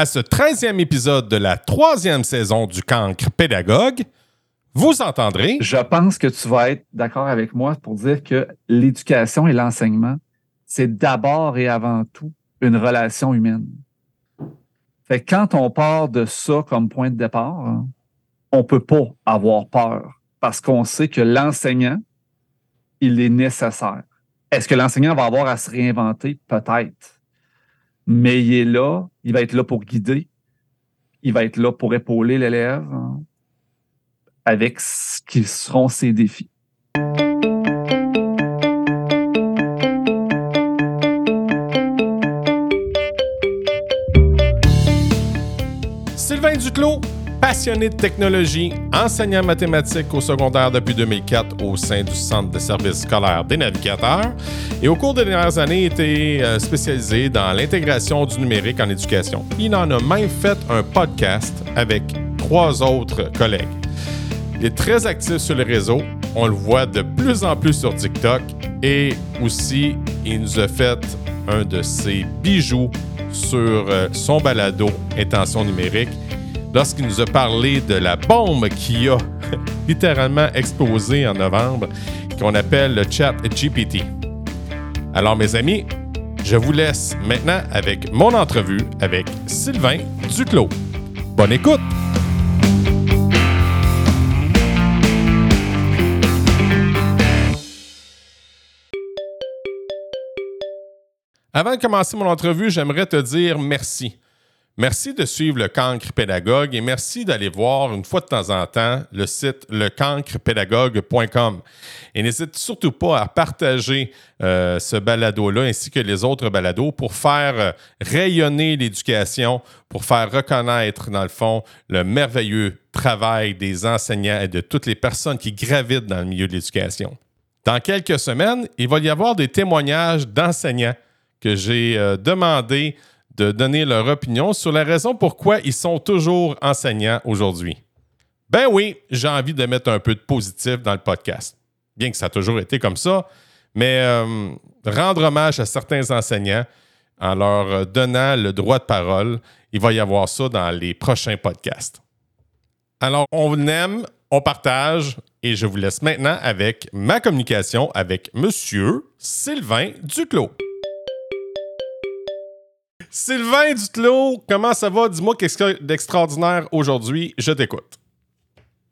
à ce 13e épisode de la troisième saison du Cancre Pédagogue. Vous entendrez. Je pense que tu vas être d'accord avec moi pour dire que l'éducation et l'enseignement, c'est d'abord et avant tout une relation humaine. Fait que quand on part de ça comme point de départ, hein, on peut pas avoir peur parce qu'on sait que l'enseignant, il est nécessaire. Est-ce que l'enseignant va avoir à se réinventer? Peut-être. Mais il est là, il va être là pour guider, il va être là pour épauler l'élève hein, avec ce qui seront ses défis. Sylvain Duclos, passionné de technologie, enseignant mathématiques au secondaire depuis 2004 au sein du Centre de services scolaires des navigateurs et au cours des dernières années été euh, spécialisé dans l'intégration du numérique en éducation. Il en a même fait un podcast avec trois autres collègues. Il est très actif sur les réseaux, on le voit de plus en plus sur TikTok et aussi il nous a fait un de ses bijoux sur euh, son balado Intention numérique lorsqu'il nous a parlé de la bombe qui a littéralement explosé en novembre, qu'on appelle le chat GPT. Alors mes amis, je vous laisse maintenant avec mon entrevue avec Sylvain Duclos. Bonne écoute! Avant de commencer mon entrevue, j'aimerais te dire merci. Merci de suivre le Cancre Pédagogue et merci d'aller voir une fois de temps en temps le site lecancrepédagogue.com. Et n'hésite surtout pas à partager euh, ce balado-là ainsi que les autres balados pour faire euh, rayonner l'éducation, pour faire reconnaître, dans le fond, le merveilleux travail des enseignants et de toutes les personnes qui gravitent dans le milieu de l'éducation. Dans quelques semaines, il va y avoir des témoignages d'enseignants que j'ai euh, demandé de donner leur opinion sur la raison pourquoi ils sont toujours enseignants aujourd'hui. Ben oui, j'ai envie de mettre un peu de positif dans le podcast. Bien que ça a toujours été comme ça, mais euh, rendre hommage à certains enseignants en leur donnant le droit de parole, il va y avoir ça dans les prochains podcasts. Alors, on aime, on partage et je vous laisse maintenant avec ma communication avec Monsieur Sylvain Duclos. Sylvain Duclos, comment ça va? Dis-moi qu'est-ce qu'il y a d'extraordinaire aujourd'hui. Je t'écoute.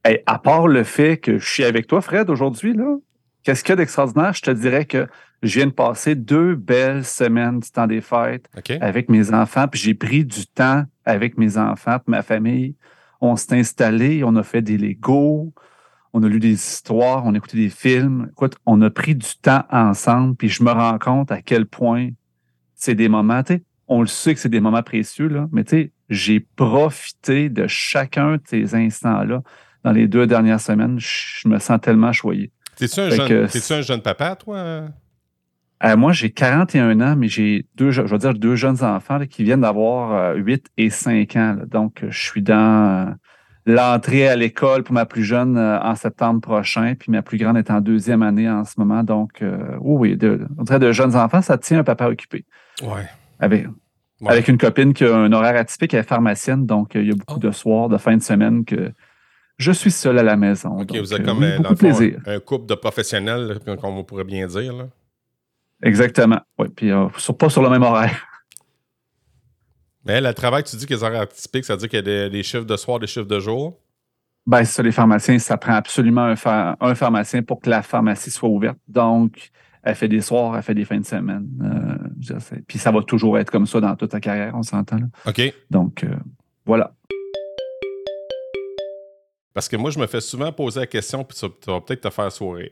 Hey, à part le fait que je suis avec toi, Fred, aujourd'hui, là, qu'est-ce qu'il y a d'extraordinaire? Je te dirais que je viens de passer deux belles semaines du temps des fêtes avec mes enfants, puis j'ai pris du temps avec mes enfants, puis ma famille. On s'est installé, on a fait des Legos, on a lu des histoires, on a écouté des films. Écoute, on a pris du temps ensemble, puis je me rends compte à quel point c'est des moments, tu sais, on le sait que c'est des moments précieux, là, mais tu sais, j'ai profité de chacun de ces instants-là dans les deux dernières semaines. Je me sens tellement choyé. T'es-tu un, jeune, un jeune papa, toi? Euh, moi, j'ai 41 ans, mais j'ai deux, je dire, deux jeunes enfants qui viennent d'avoir 8 euh, et 5 ans. Donc, je suis dans euh, l'entrée à l'école pour ma plus jeune en septembre prochain, puis ma plus grande est en deuxième année en ce moment. Donc, oui, de, on dirait de jeunes enfants, ça tient un papa occupé. Ouais. Avec, avec une copine qui a un horaire atypique, elle est pharmacienne, donc euh, il y a beaucoup oh. de soirs, de fin de semaine que je suis seul à la maison. OK, vous êtes comme euh, le un, couple de professionnels, comme on pourrait bien dire. Là. Exactement. Oui, puis euh, pas sur le même horaire. Mais le travail, tu dis que les horaires atypiques, ça veut dire qu'il y a des, chiffres de soir, des chiffres de jour? C'est ça, les pharmaciens, ça prend absolument un, un pharmacien pour que la pharmacie soit ouverte. Donc, elle fait des soirs, elle fait des fins de semaine. Euh, puis ça va toujours être comme ça dans toute ta carrière, on s'entend. OK. Donc, euh, voilà. Parce que moi, je me fais souvent poser la question, puis ça, va peut-être te faire sourire.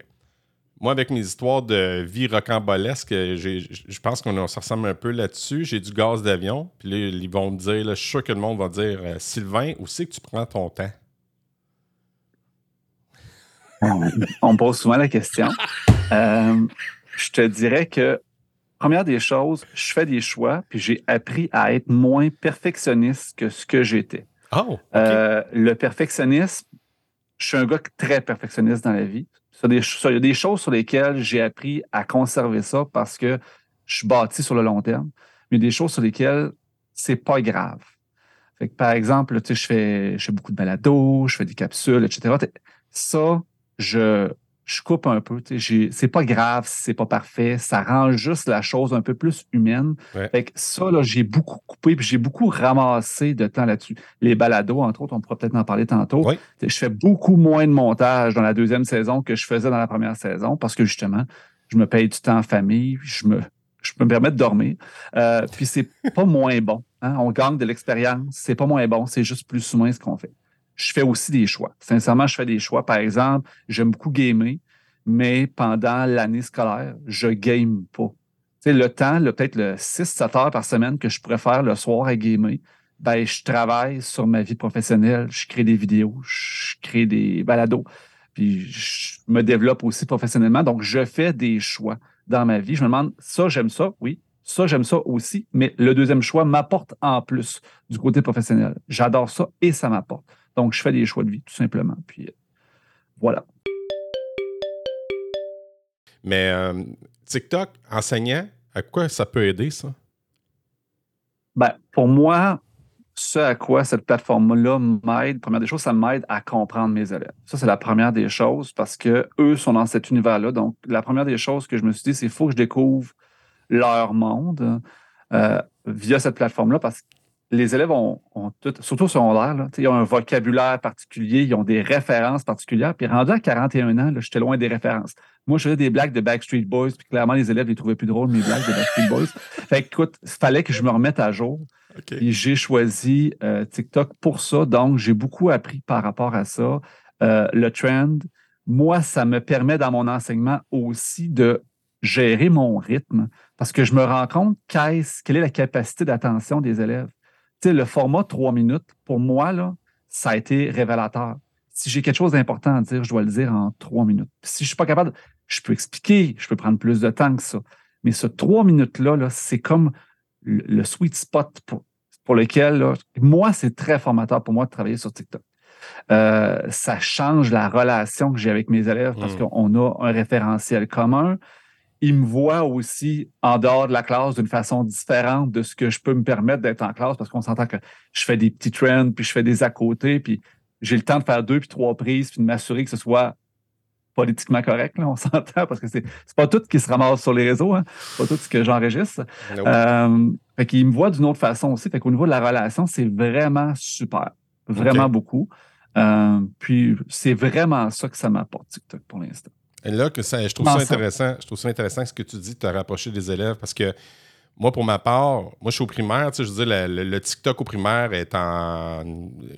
Moi, avec mes histoires de vie rocambolesque, je pense qu'on se ressemble un peu là-dessus. J'ai du gaz d'avion, puis là, ils vont me dire, là, je suis sûr que le monde va dire euh, Sylvain, où c'est que tu prends ton temps? On me pose souvent la question. Je te dirais que, première des choses, je fais des choix, puis j'ai appris à être moins perfectionniste que ce que j'étais. Oh, euh, le perfectionnisme, je suis un gars très perfectionniste dans la vie. Il y a des choses sur lesquelles j'ai appris à conserver ça parce que je suis bâti sur le long terme. Mais il y a des choses sur lesquelles c'est pas grave. Fait que, par exemple, tu sais, je fais, je fais beaucoup de balados, je fais des capsules, etc. Ça, je, je coupe un peu. C'est pas grave si c'est pas parfait. Ça rend juste la chose un peu plus humaine. Fait que ça, là, j'ai beaucoup coupé puis j'ai beaucoup ramassé de temps là-dessus. Les balados, entre autres, on pourra peut-être en parler tantôt. Je fais beaucoup moins de montage dans la deuxième saison que je faisais dans la première saison parce que justement, je me paye du temps en famille, je me, je peux me permettre de dormir. Euh, puis c'est pas moins bon. Hein. On gagne de l'expérience. C'est pas moins bon. C'est juste plus ou moins ce qu'on fait je fais aussi des choix. Sincèrement, je fais des choix. Par exemple, j'aime beaucoup gamer, mais pendant l'année scolaire, je game pas. Tu sais, le temps, peut-être le 6-7 heures par semaine que je préfère le soir à gamer, ben, je travaille sur ma vie professionnelle, je crée des vidéos, je crée des balados, puis je me développe aussi professionnellement. Donc, je fais des choix dans ma vie. Je me demande, ça, j'aime ça, oui. Ça, j'aime ça aussi, mais le deuxième choix m'apporte en plus du côté professionnel. J'adore ça et ça m'apporte. Donc, je fais des choix de vie, tout simplement. Puis, euh, voilà. Mais euh, TikTok, enseignant, à quoi ça peut aider, ça? Ben, pour moi, ce à quoi cette plateforme-là m'aide, première des choses, ça m'aide à comprendre mes élèves. Ça, c'est la première des choses parce que eux sont dans cet univers-là. Donc, la première des choses que je me suis dit, c'est qu'il faut que je découvre leur monde euh, via cette plateforme-là parce que les élèves ont, tout, surtout au secondaire, ils ont un vocabulaire particulier, ils ont des références particulières. Puis rendu à 41 ans, j'étais loin des références. Moi, je faisais des blagues de Backstreet Boys, puis clairement, les élèves les trouvaient plus drôles, mes blagues de Backstreet Boys. Fait que, écoute, il fallait que je me remette à jour. J'ai choisi euh, TikTok pour ça. Donc, j'ai beaucoup appris par rapport à ça. Euh, le trend, moi, ça me permet dans mon enseignement aussi de gérer mon rythme parce que je me rends compte quelle est la capacité d'attention des élèves le format trois minutes, pour moi, là, ça a été révélateur. Si j'ai quelque chose d'important à dire, je dois le dire en trois minutes. si je ne suis pas capable, je peux expliquer, je peux prendre plus de temps que ça. Mais ce trois minutes-là, -là, c'est comme le, sweet spot pour, pour lequel, moi, c'est très formateur pour moi de travailler sur TikTok. Euh, ça change la relation que j'ai avec mes élèves parce mmh. qu'on a un référentiel commun il me voit aussi en dehors de la classe d'une façon différente de ce que je peux me permettre d'être en classe parce qu'on s'entend que je fais des petits trends, puis je fais des à côté, puis j'ai le temps de faire deux puis trois prises, puis de m'assurer que ce soit politiquement correct, là, on s'entend, parce que c'est pas tout qui se ramasse sur les réseaux, hein, pas tout ce que j'enregistre. Euh, fait qu'il me voit d'une autre façon aussi. Fait qu'au niveau de la relation, c'est vraiment super. Vraiment beaucoup. Euh, puis c'est vraiment ça que ça m'apporte, TikTok, pour l'instant. Là, que ça, je trouve ça intéressant. Je trouve ça intéressant ce que tu dis de te rapprocher des élèves parce que moi, pour ma part, moi, je suis au primaire. Tu sais, je veux dire, le, TikTok au primaire est en,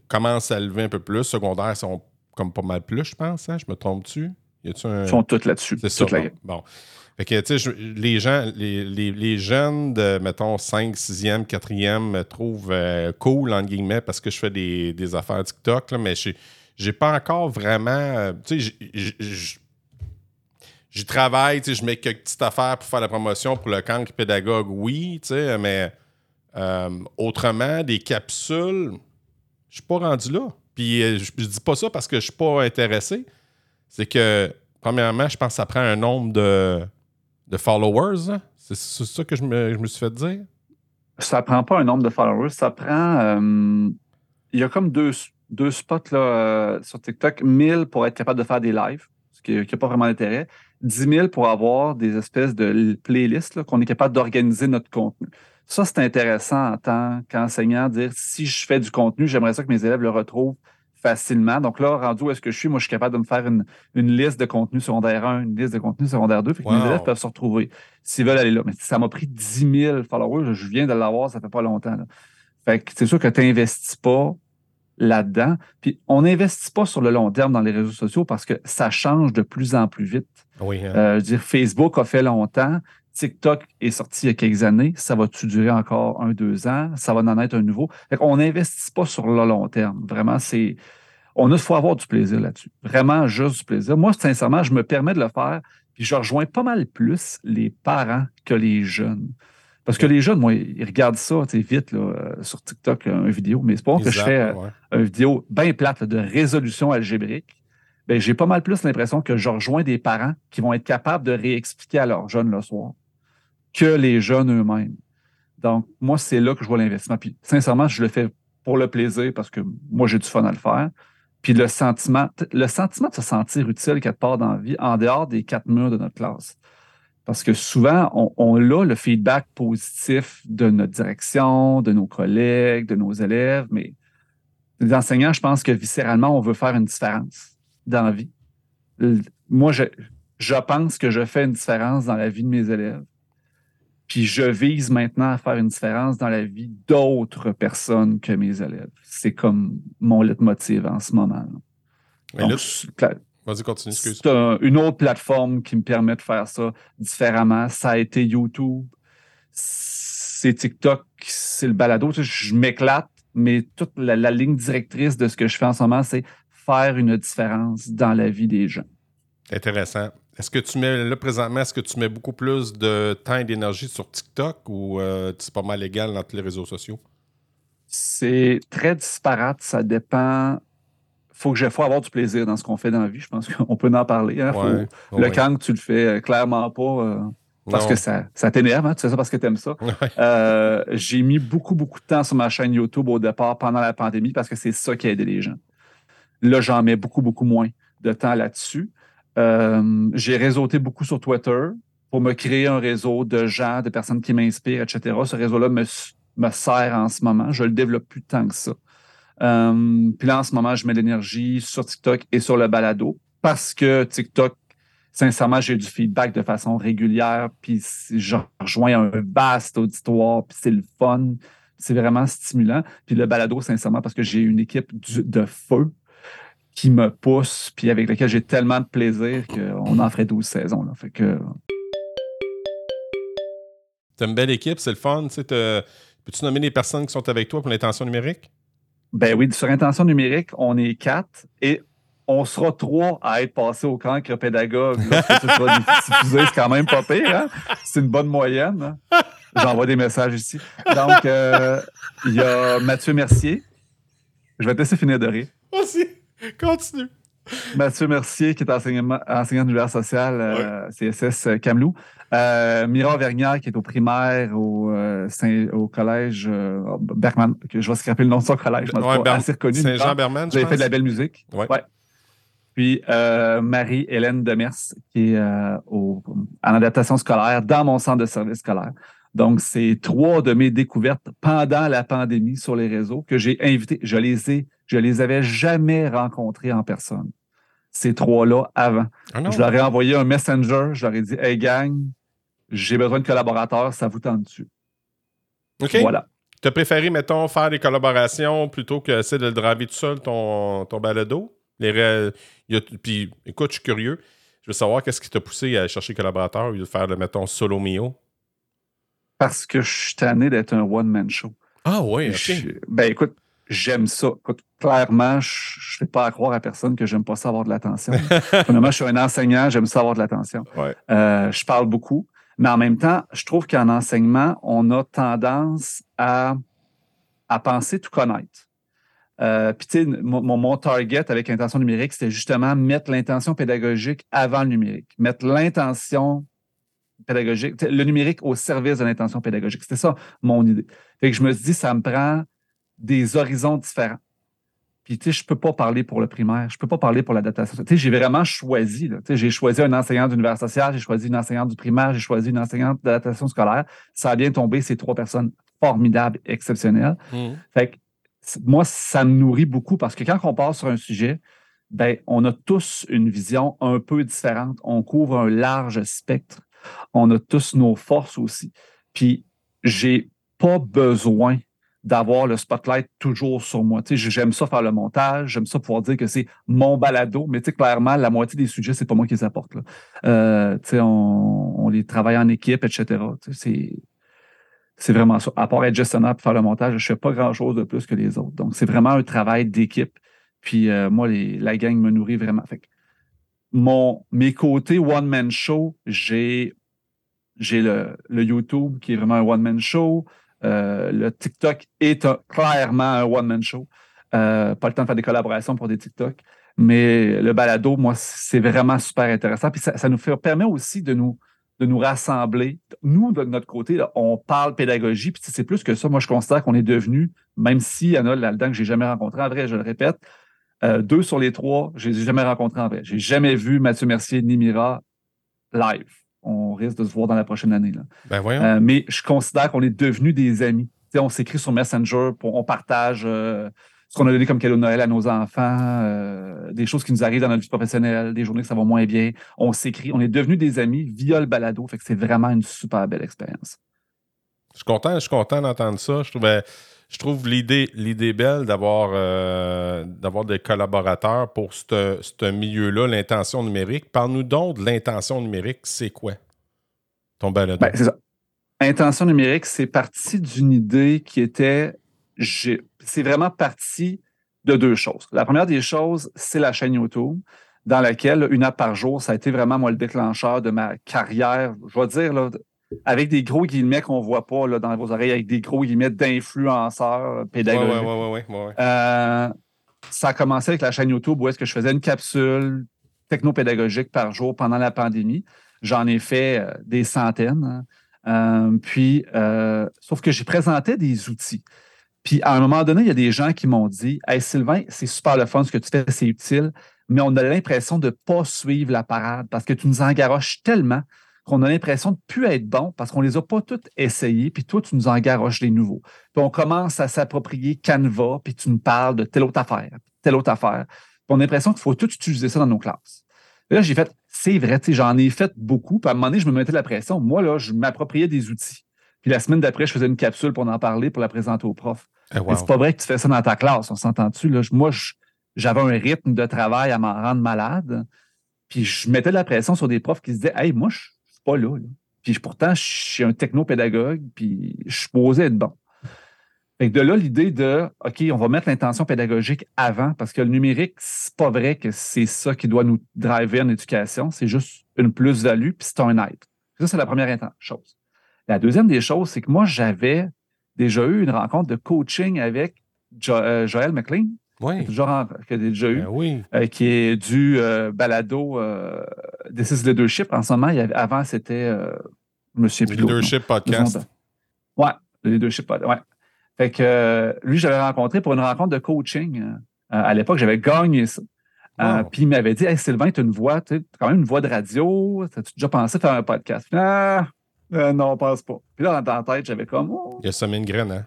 commence à lever un peu plus. Secondaire, sont comme pas mal plus, je pense. Hein? Je me trompe-tu? Ils sont tous là-dessus. C'est ça. bon. Fait que, tu sais, les gens, les, jeunes de, mettons, 5, 6e, 4e me trouvent euh, cool, entre guillemets, parce que je fais des, affaires TikTok, là, mais j'ai pas encore vraiment. Euh, tu sais, j'y travaille, je mets quelques petites affaires pour faire la promotion pour le cancre pédagogue, oui, mais euh, autrement, des capsules, je suis pas rendu là. Puis euh, je, dis pas ça parce que je suis pas intéressé. C'est que, premièrement, je pense que ça prend un nombre de, followers. Hein. C'est ça que je me, suis fait dire. Ça prend pas un nombre de followers, ça prend. Euh, il y a comme deux, deux spots là, sur TikTok, 1000 pour être capable de faire des lives, ce qui n'a pas vraiment d'intérêt. 10 000 pour avoir des espèces de playlists qu'on est capable d'organiser notre contenu. Ça, c'est intéressant en tant qu'enseignant, dire si je fais du contenu, j'aimerais ça que mes élèves le retrouvent facilement. Donc là, rendu où est-ce que je suis, moi, je suis capable de me faire une, liste de contenu secondaire 1, une liste de contenu secondaire 2, puis que mes élèves peuvent se retrouver s'ils veulent aller là. Mais ça m'a pris 10 000 followers, je viens de l'avoir, ça fait pas longtemps. Fait que c'est sûr que tu n'investis pas là-dedans. Puis on n'investit pas sur le long terme dans les réseaux sociaux parce que ça change de plus en plus vite. Oui, hein. euh, je veux dire, Facebook a fait longtemps. TikTok est sorti il y a quelques années. Ça va-tu durer encore un, deux ans? Ça va en être un nouveau. on n'investit pas sur le long terme. Vraiment, c'est. On a faut avoir du plaisir là-dessus. Vraiment, juste du plaisir. Moi, sincèrement, je me permets de le faire. Puis je rejoins pas mal plus les parents que les jeunes. Parce que les jeunes, moi, ils regardent ça vite là, euh, sur TikTok, une vidéo, mais c'est pas que je fais euh, une vidéo bien plate de résolution algébrique. Ben, j'ai pas mal plus l'impression que je rejoins des parents qui vont être capables de réexpliquer à leurs jeunes le soir que les jeunes eux-mêmes. Donc, moi, c'est là que je vois l'investissement. Puis, sincèrement, je le fais pour le plaisir, parce que moi, j'ai du fun à le faire. Puis le sentiment, le sentiment de se sentir utile quelque part dans la vie, en dehors des quatre murs de notre classe. Parce que souvent, on, on a le feedback positif de notre direction, de nos collègues, de nos élèves, mais les enseignants, je pense que viscéralement, on veut faire une différence dans la vie. Moi, je, je pense que je fais une différence dans la vie de mes élèves. Puis je vise maintenant à faire une différence dans la vie d'autres personnes que mes élèves. C'est comme mon leitmotiv en ce moment. Vas-y, continue, C'est une autre plateforme qui me permet de faire ça différemment. Ça a été YouTube, c'est TikTok, c'est le balado. Je m'éclate, mais toute la, ligne directrice de ce que je fais en ce moment, c'est faire une différence dans la vie des gens. Intéressant. Est-ce que tu mets, là, présentement, est-ce que tu mets beaucoup plus de temps et d'énergie sur TikTok ou euh, c'est pas mal égal dans tous les réseaux sociaux? C'est très disparate. Ça dépend. Faut que je faut avoir du plaisir dans ce qu'on fait dans la vie. Je pense qu'on peut en parler. Hein. le camp, tu le fais euh, clairement pas. Euh, parce que ça, ça t'énerve, hein? tu fais ça parce que tu aimes ça. j'ai mis beaucoup, beaucoup de temps sur ma chaîne YouTube au départ pendant la pandémie parce que c'est ça qui a aidé les gens. Là, j'en mets beaucoup, beaucoup moins de temps là-dessus. Euh, j'ai réseauté beaucoup sur Twitter pour me créer un réseau de gens, de personnes qui m'inspirent, etc. Ce réseau-là me, me, sert en ce moment. Je le développe plus tant que ça. Euh, puis là, en ce moment, je mets l'énergie sur TikTok et sur le balado parce que TikTok, sincèrement, j'ai du feedback de façon régulière, puis je rejoins un vaste auditoire, puis c'est le fun, c'est vraiment stimulant. Puis le balado, sincèrement, parce que j'ai une équipe de feu qui me pousse, puis avec lequel j'ai tellement de plaisir qu'on en ferait 12 saisons. Là. Fait que. T'as une belle équipe, c'est le fun. Peux-tu nommer les personnes qui sont avec toi pour l'intention numérique? Ben oui, sur intention numérique, on est quatre et on sera trois à être passés au cancre pédagogue. c'est quand même pas pire. Hein? C'est une bonne moyenne. Hein? J'envoie des messages ici. Donc, euh, il y a Mathieu Mercier. Je vais te laisser finir de rire. Merci. Continue. Mathieu Mercier, qui est enseignant, enseignant d'univers social, euh, CSS euh, Camelou. Euh, Mira Vergnard, qui est au primaire au, euh, au collège Bergman, que je vais scraper le nom de son collège, ouais, assez reconnu. Saint-Jean Bergman, J'ai fait de la belle musique. Ouais. Puis Marie-Hélène Demers, qui est au, en adaptation scolaire dans mon centre de service scolaire. Donc, c'est trois de mes découvertes pendant la pandémie sur les réseaux que j'ai invité. Je les ai, je les avais jamais rencontrés en personne. Ces trois-là avant. Ah je leur ai envoyé un messenger. Je leur ai dit, hey gang, j'ai besoin de collaborateurs. Ça vous tente dessus. OK. Voilà. Tu as préféré, mettons, faire des collaborations plutôt que essayer de le driver tout seul, ton, ton balado? Les Puis, écoute, je suis curieux. Je veux savoir qu'est-ce qui t'a poussé à chercher collaborateurs au lieu de faire, le, mettons, solo mio parce que je suis tanné d'être un one-man show. Ah oui, ben écoute, j'aime ça. clairement, je ne fais pas à croire à personne que j'aime pas ça avoir de l'attention. Premièrement, je suis un enseignant, j'aime ça avoir de l'attention. Euh, je parle beaucoup, mais en même temps, je trouve qu'en enseignement, on a tendance à, à penser tout connaître. Euh, puis, tu sais, mon, mon, target avec l'intention numérique, c'était justement mettre l'intention pédagogique avant le numérique. Mettre l'intention pédagogique, le numérique au service de l'intention pédagogique. C'était ça mon idée. Fait que je me suis dit, ça me prend des horizons différents. Puis, tu sais, je peux pas parler pour le primaire, je peux pas parler pour l'adaptation. Tu sais, j'ai vraiment choisi. Tu sais, j'ai choisi un enseignant d'univers social, j'ai choisi une enseignante du primaire, j'ai choisi une enseignante d'adaptation scolaire. Ça a bien tombé, ces trois personnes formidables, exceptionnelles. Mmh. Fait que moi, ça me nourrit beaucoup parce que quand on passe sur un sujet, ben, on a tous une vision un peu différente. On couvre un large spectre on a tous nos forces aussi. Puis, j'ai pas besoin d'avoir le spotlight toujours sur moi. Tu sais, j'aime ça faire le montage, j'aime ça pouvoir dire que c'est mon balado, mais tu sais, clairement, la moitié des sujets, c'est pas moi qui les apporte. Là. Euh, tu sais, on, les travaille en équipe, etc. c'est, vraiment ça. À part être gestionnaire pour faire le montage, je fais pas grand-chose de plus que les autres. Donc, c'est vraiment un travail d'équipe. Puis euh, moi, la gang me nourrit vraiment. Fait mon, mes côtés one-man show, j'ai j'ai le, le, YouTube qui est vraiment un one-man show. Euh, le TikTok est clairement un one-man show. Euh, pas le temps de faire des collaborations pour des TikTok. Mais le balado, moi, c'est vraiment super intéressant. Puis ça, nous permet aussi de nous, de nous rassembler. Nous, de notre côté, on parle pédagogie, puis c'est plus que ça. Moi, je considère qu'on est devenu, même s'il y en a là-dedans que j'ai jamais rencontré, en vrai, je le répète, euh, deux sur les trois, je les ai jamais rencontrés en vrai. J'ai jamais vu Mathieu Mercier ni Mira live. On risque de se voir dans la prochaine année. Là. Ben voyons. Euh, mais je considère qu'on est devenus des amis. on s'écrit sur Messenger, on partage euh, ce qu'on a donné comme cadeau de Noël à nos enfants, des choses qui nous arrivent dans notre vie professionnelle, des journées que ça va moins bien. On s'écrit, on est devenus des amis via le balado. Fait que c'est vraiment une super belle expérience. Je suis content, je suis content d'entendre ça. Je trouvais je trouve l'idée, l'idée belle d'avoir, euh, d'avoir des collaborateurs pour ce milieu-là, l'intention numérique. Parle-nous donc de l'intention numérique, c'est quoi? Ton balado? Ben, c'est ça. Intention numérique, c'est parti d'une idée qui était. C'est vraiment parti de deux choses. La première des choses, c'est la chaîne YouTube, dans laquelle une app par jour, ça a été vraiment, moi, le déclencheur de ma carrière. Je vais dire, là, avec des gros guillemets qu'on ne voit pas là, dans vos oreilles, avec des gros guillemets d'influenceurs pédagogiques. Ouais, ouais, euh, ça a commencé avec la chaîne YouTube où est-ce que je faisais une capsule technopédagogique par jour pendant la pandémie. J'en ai fait euh, des centaines. Hein. Euh, puis, sauf que j'ai présenté des outils. Puis, à un moment donné, il y a des gens qui m'ont dit Hey Sylvain, c'est super le fun ce que tu fais, c'est utile, mais on a l'impression de ne pas suivre la parade parce que tu nous engaroches tellement qu'on a l'impression de ne plus être bon parce qu'on ne les a pas toutes essayées, puis toi, tu nous en garoches des nouveaux. Puis on commence à s'approprier Canva, puis tu nous parles de telle autre affaire, telle autre affaire. Puis on a l'impression qu'il faut tout utiliser ça dans nos classes. là, j'ai fait, c'est vrai, j'en ai fait beaucoup. Puis à un moment donné, je me mettais la pression. Moi, là, je m'appropriais des outils. Puis la semaine d'après, je faisais une capsule pour en parler, pour la présenter au prof. Eh, c'est pas vrai que tu fais ça dans ta classe, on s'entend-tu? Moi, j'avais un rythme de travail à m'en rendre malade. Puis je mettais de la pression sur des profs qui se disaient Hey, moi, je pas là. Puis pourtant, je suis un technopédagogue, puis je suis posé être bon. Fait de là, l'idée de OK, on va mettre l'intention pédagogique avant, parce que le numérique, c'est pas vrai que c'est ça qui doit nous driver en éducation. C'est juste une plus-value, puis c'est un aide. Ça, c'est la première chose. La deuxième des choses, c'est que moi, j'avais déjà eu une rencontre de coaching avec euh, Joël McLean, oui. Toujours que j'ai déjà eu. Ben euh, qui est du euh, balado euh, This is Leadership. En ce moment, avant, c'était. Euh, je me souviens plus. Leadership Podcast. Ouais, le Leadership Podcast. Ouais. Fait que lui, j'avais rencontré pour une rencontre de coaching. à l'époque, j'avais gagné ça. puis il m'avait dit Hey Sylvain, tu as une voix, tu as quand même une voix de radio. As-tu déjà pensé faire un podcast? ah, non, on pense pas. Puis là, dans la tête, j'avais comme. Oh. Il a semé une graine, hein?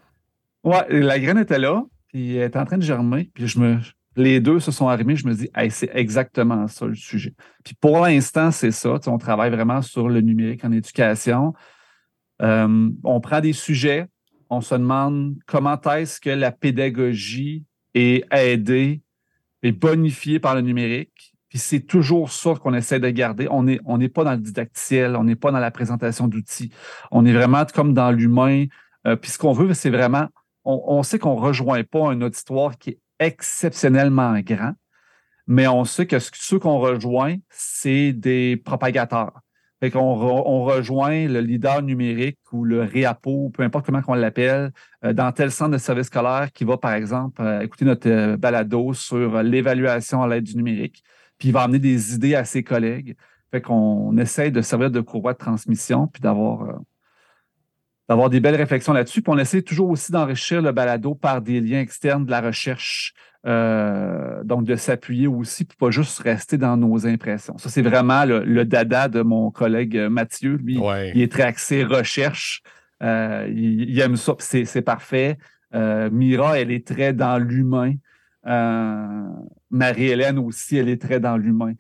Ouais, la graine était là puis elle est en train de germer, puis je me, les deux se sont arrimés, je me dis, c'est exactement ça le sujet. Puis pour l'instant, c'est ça. On travaille vraiment sur le numérique en éducation. Euh, on prend des sujets, on se demande comment est-ce que la pédagogie est aidée et bonifiée par le numérique. Puis c'est toujours ça qu'on essaie de garder. On n'est on pas dans le didactiel, on n'est pas dans la présentation d'outils. On est vraiment comme dans l'humain. Euh, puis ce qu'on veut, c'est vraiment on, sait qu'on ne rejoint pas un auditoire qui est exceptionnellement grand, mais on sait que ceux qu'on rejoint, c'est des propagateurs. Fait qu'on on rejoint le leader numérique ou le REAPO, peu importe comment on l'appelle, euh, dans tel centre de service scolaire qui va, par exemple, euh, écouter notre euh, balado sur l'évaluation à l'aide du numérique, puis il va amener des idées à ses collègues. Fait qu'on essaye de servir de courroie de transmission, puis d'avoir d'avoir des belles réflexions là-dessus. Puis on essaie toujours aussi d'enrichir le balado par des liens externes de la recherche, euh, donc de s'appuyer aussi, pour pas juste rester dans nos impressions. Ça, c'est vraiment le, dada de mon collègue Mathieu. Lui, il est très axé recherche. Euh, il, aime ça, c'est parfait. Euh, Mira, elle est très dans l'humain. Marie-Hélène aussi, elle est très dans l'humain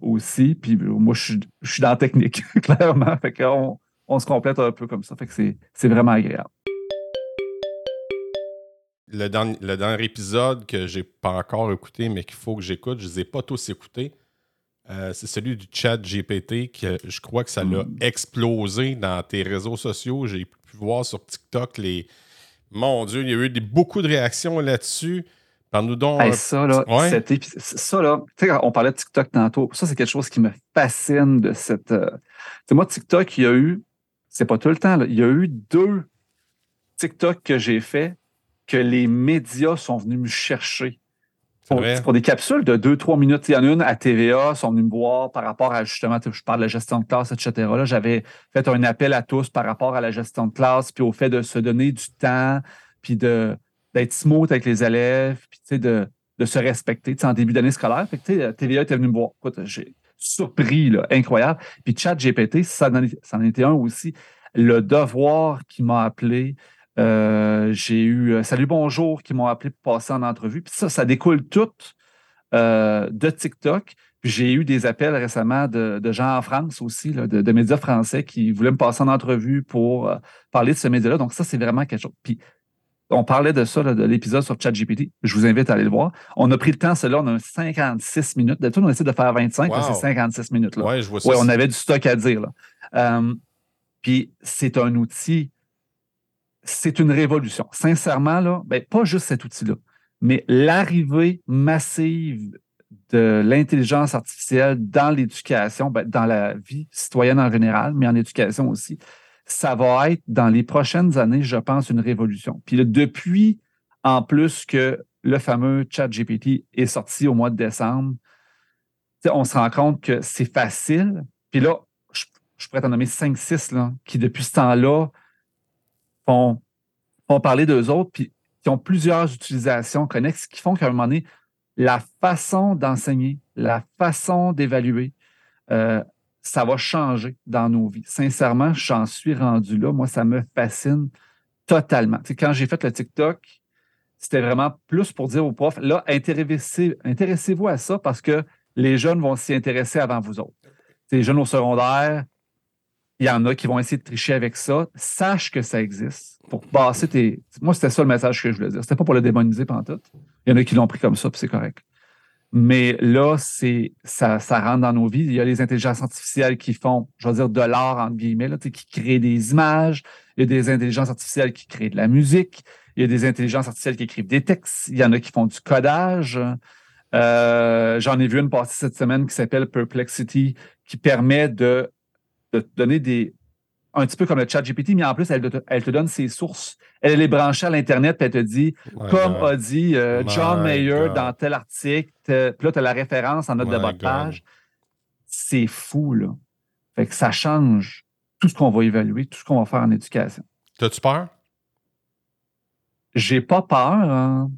aussi. Puis moi, je, je suis dans la technique, clairement. Fait qu'on on se complète un peu comme ça. Fait que c'est vraiment agréable. Le dernier, épisode que j'ai pas encore écouté, mais qu'il faut que j'écoute, je ne les ai pas tous écoutés. Euh, c'est celui du chat GPT que je crois que ça l'a mm. explosé dans tes réseaux sociaux. J'ai pu voir sur TikTok les. Mon Dieu, il y a eu beaucoup de réactions là-dessus. Parle-nous donc. ça, là, ça, là, on parlait de TikTok tantôt. Ça, c'est quelque chose qui me fascine de cette. Euh, moi, TikTok, il y a eu c'est pas tout le temps. Il y a eu deux TikTok que j'ai fait que les médias sont venus me chercher pour, des capsules de 2-3 minutes. Il y en a une à TVA, ils sont venus me voir par rapport à justement, je parle de la gestion de classe, etc. Là, j'avais fait un appel à tous par rapport à la gestion de classe, puis au fait de se donner du temps, puis d'être smooth avec les élèves, puis de, de se respecter en début d'année scolaire. Fait que, TVA était venu me voir. Écoute, j'ai surpris, là, incroyable. Puis ChatGPT, ça en était un aussi. Le devoir qui m'a appelé, euh, j'ai eu euh, Salut Bonjour qui m'ont appelé pour passer en entrevue. Puis ça, ça découle tout euh, de TikTok. J'ai eu des appels récemment de, gens en France aussi, de, médias français qui voulaient me passer en entrevue pour parler de ce média-là. Donc ça, c'est vraiment quelque chose. Puis on parlait de ça, de l'épisode sur ChatGPT. Je vous invite à aller le voir. On a pris le temps, cela, on a 56 minutes. D'habitude, on essaie de faire 25, mais c'est 56 minutes. Là. Ouais, je vois ça. Ouais, on avait du stock à dire. puis c'est un outil c'est une révolution. Sincèrement, là, ben, pas juste cet outil-là, mais l'arrivée massive de l'intelligence artificielle dans l'éducation, ben, dans la vie citoyenne en général, mais en éducation aussi, ça va être dans les prochaines années, je pense, une révolution. Puis depuis, en plus que le fameux chat GPT est sorti au mois de décembre, on se rend compte que c'est facile. Puis là, je, pourrais t'en nommer 5-6 qui, depuis ce temps-là, font, parler d'eux autres, puis qui ont plusieurs utilisations connexes qui font qu'à un moment donné, la façon d'enseigner, la façon d'évaluer, euh, ça va changer dans nos vies. Sincèrement, j'en suis rendu là. Moi, ça me fascine totalement. quand j'ai fait le TikTok, c'était vraiment plus pour dire aux profs, là, intéressez-vous à ça parce que les jeunes vont s'y intéresser avant vous autres. les jeunes au secondaire, il y en a qui vont essayer de tricher avec ça. Sache que ça existe. Pour passer tes. Moi, c'était ça le message que je voulais dire. C'était pas pour le démoniser tout. Il y en a qui l'ont pris comme ça, puis c'est correct. Mais là, c'est ça, ça rentre dans nos vies. Il y a les intelligences artificielles qui font, je vais dire, de l'art, entre guillemets, là, qui créent des images. Il y a des intelligences artificielles qui créent de la musique. Il y a des intelligences artificielles qui écrivent des textes. Il y en a qui font du codage. Euh, j'en ai vu une partie cette semaine qui s'appelle Perplexity, qui permet de de donner des. Un petit peu comme le chat GPT, mais en plus, elle te, donne ses sources. Elle est branchée à l'Internet, puis elle te dit, comme a dit euh, John Mayer dans tel article, puis là, tu as la référence en note de bas de page. C'est fou, là. Fait que ça change tout ce qu'on va évaluer, tout ce qu'on va faire en éducation. T'as-tu peur? J'ai pas peur hein,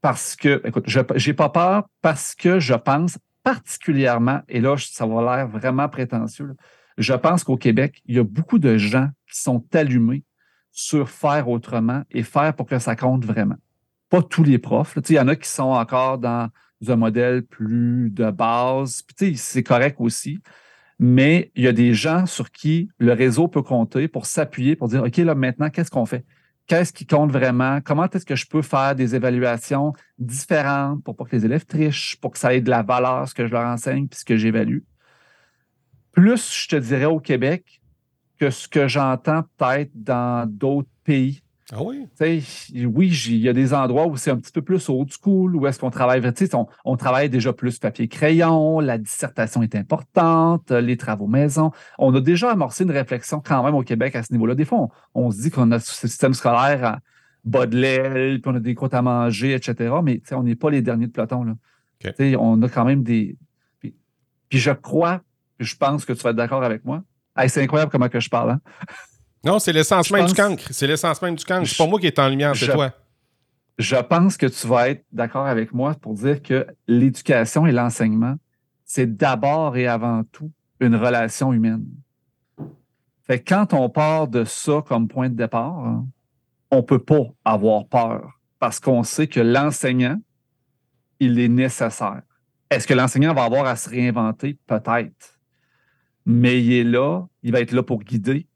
parce que, écoute, j'ai pas peur parce que je pense particulièrement, et là, ça va l'air vraiment prétentieux, je pense qu'au Québec, il y a beaucoup de gens qui sont allumés sur faire autrement et faire pour que ça compte vraiment. Pas tous les profs. Il y en a qui sont encore dans un modèle plus de base. C'est correct aussi. Mais il y a des gens sur qui le réseau peut compter pour s'appuyer, pour dire, OK, là, maintenant, qu'est-ce qu'on fait? Qu'est-ce qui compte vraiment? Comment est-ce que je peux faire des évaluations différentes pour pas que les élèves trichent, pour que ça ait de la valeur, ce que je leur enseigne, puis ce que j'évalue? Plus, je te dirais, au Québec que ce que j'entends peut-être dans d'autres pays. Ah oui? oui, il y a des endroits où c'est un petit peu plus old school, où est-ce qu'on travaille, on, on travaille déjà plus papier-crayon, la dissertation est importante, les travaux maison. On a déjà amorcé une réflexion quand même au Québec à ce niveau-là. Des fois, on, se dit qu'on a ce système scolaire à bas de l'aile, puis on a des côtes à manger, etc. Mais on n'est pas les derniers de peloton. Là. On a quand même des. Puis, puis je crois je pense que tu vas être d'accord avec moi. c'est incroyable comment que je parle. Hein? Non, c'est l'essence même du cancre. C'est l'essence même du cancre. C'est pas moi qui est en lumière, c'est toi. Je pense que tu vas être d'accord avec moi pour dire que l'éducation et l'enseignement, c'est d'abord et avant tout une relation humaine. Fait quand on part de ça comme point de départ, on on peut pas avoir peur parce qu'on sait que l'enseignant, il est nécessaire. Est-ce que l'enseignant va avoir à se réinventer? Peut-être mais il est là, il va être là pour guider,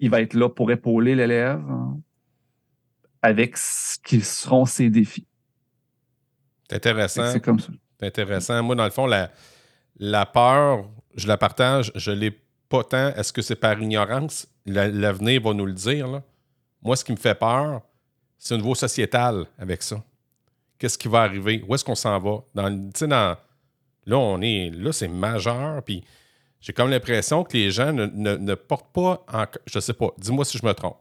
il va être là pour épauler l'élève hein, avec ce qui seront ses défis. C'est intéressant. C'est comme ça. C'est intéressant. Moi, dans le fond, la, la peur, je la partage, je l'ai pas tant. Est-ce que c'est par ignorance? L'avenir va nous le dire. Là. Moi, ce qui me fait peur, c'est au niveau sociétal avec ça. Qu'est-ce qui va arriver? Où est-ce qu'on s'en va? Dans, dans, là, on est. Là, c'est majeur. Puis j'ai comme l'impression que les gens ne, portent pas, en, je sais pas, dis-moi si je me trompe.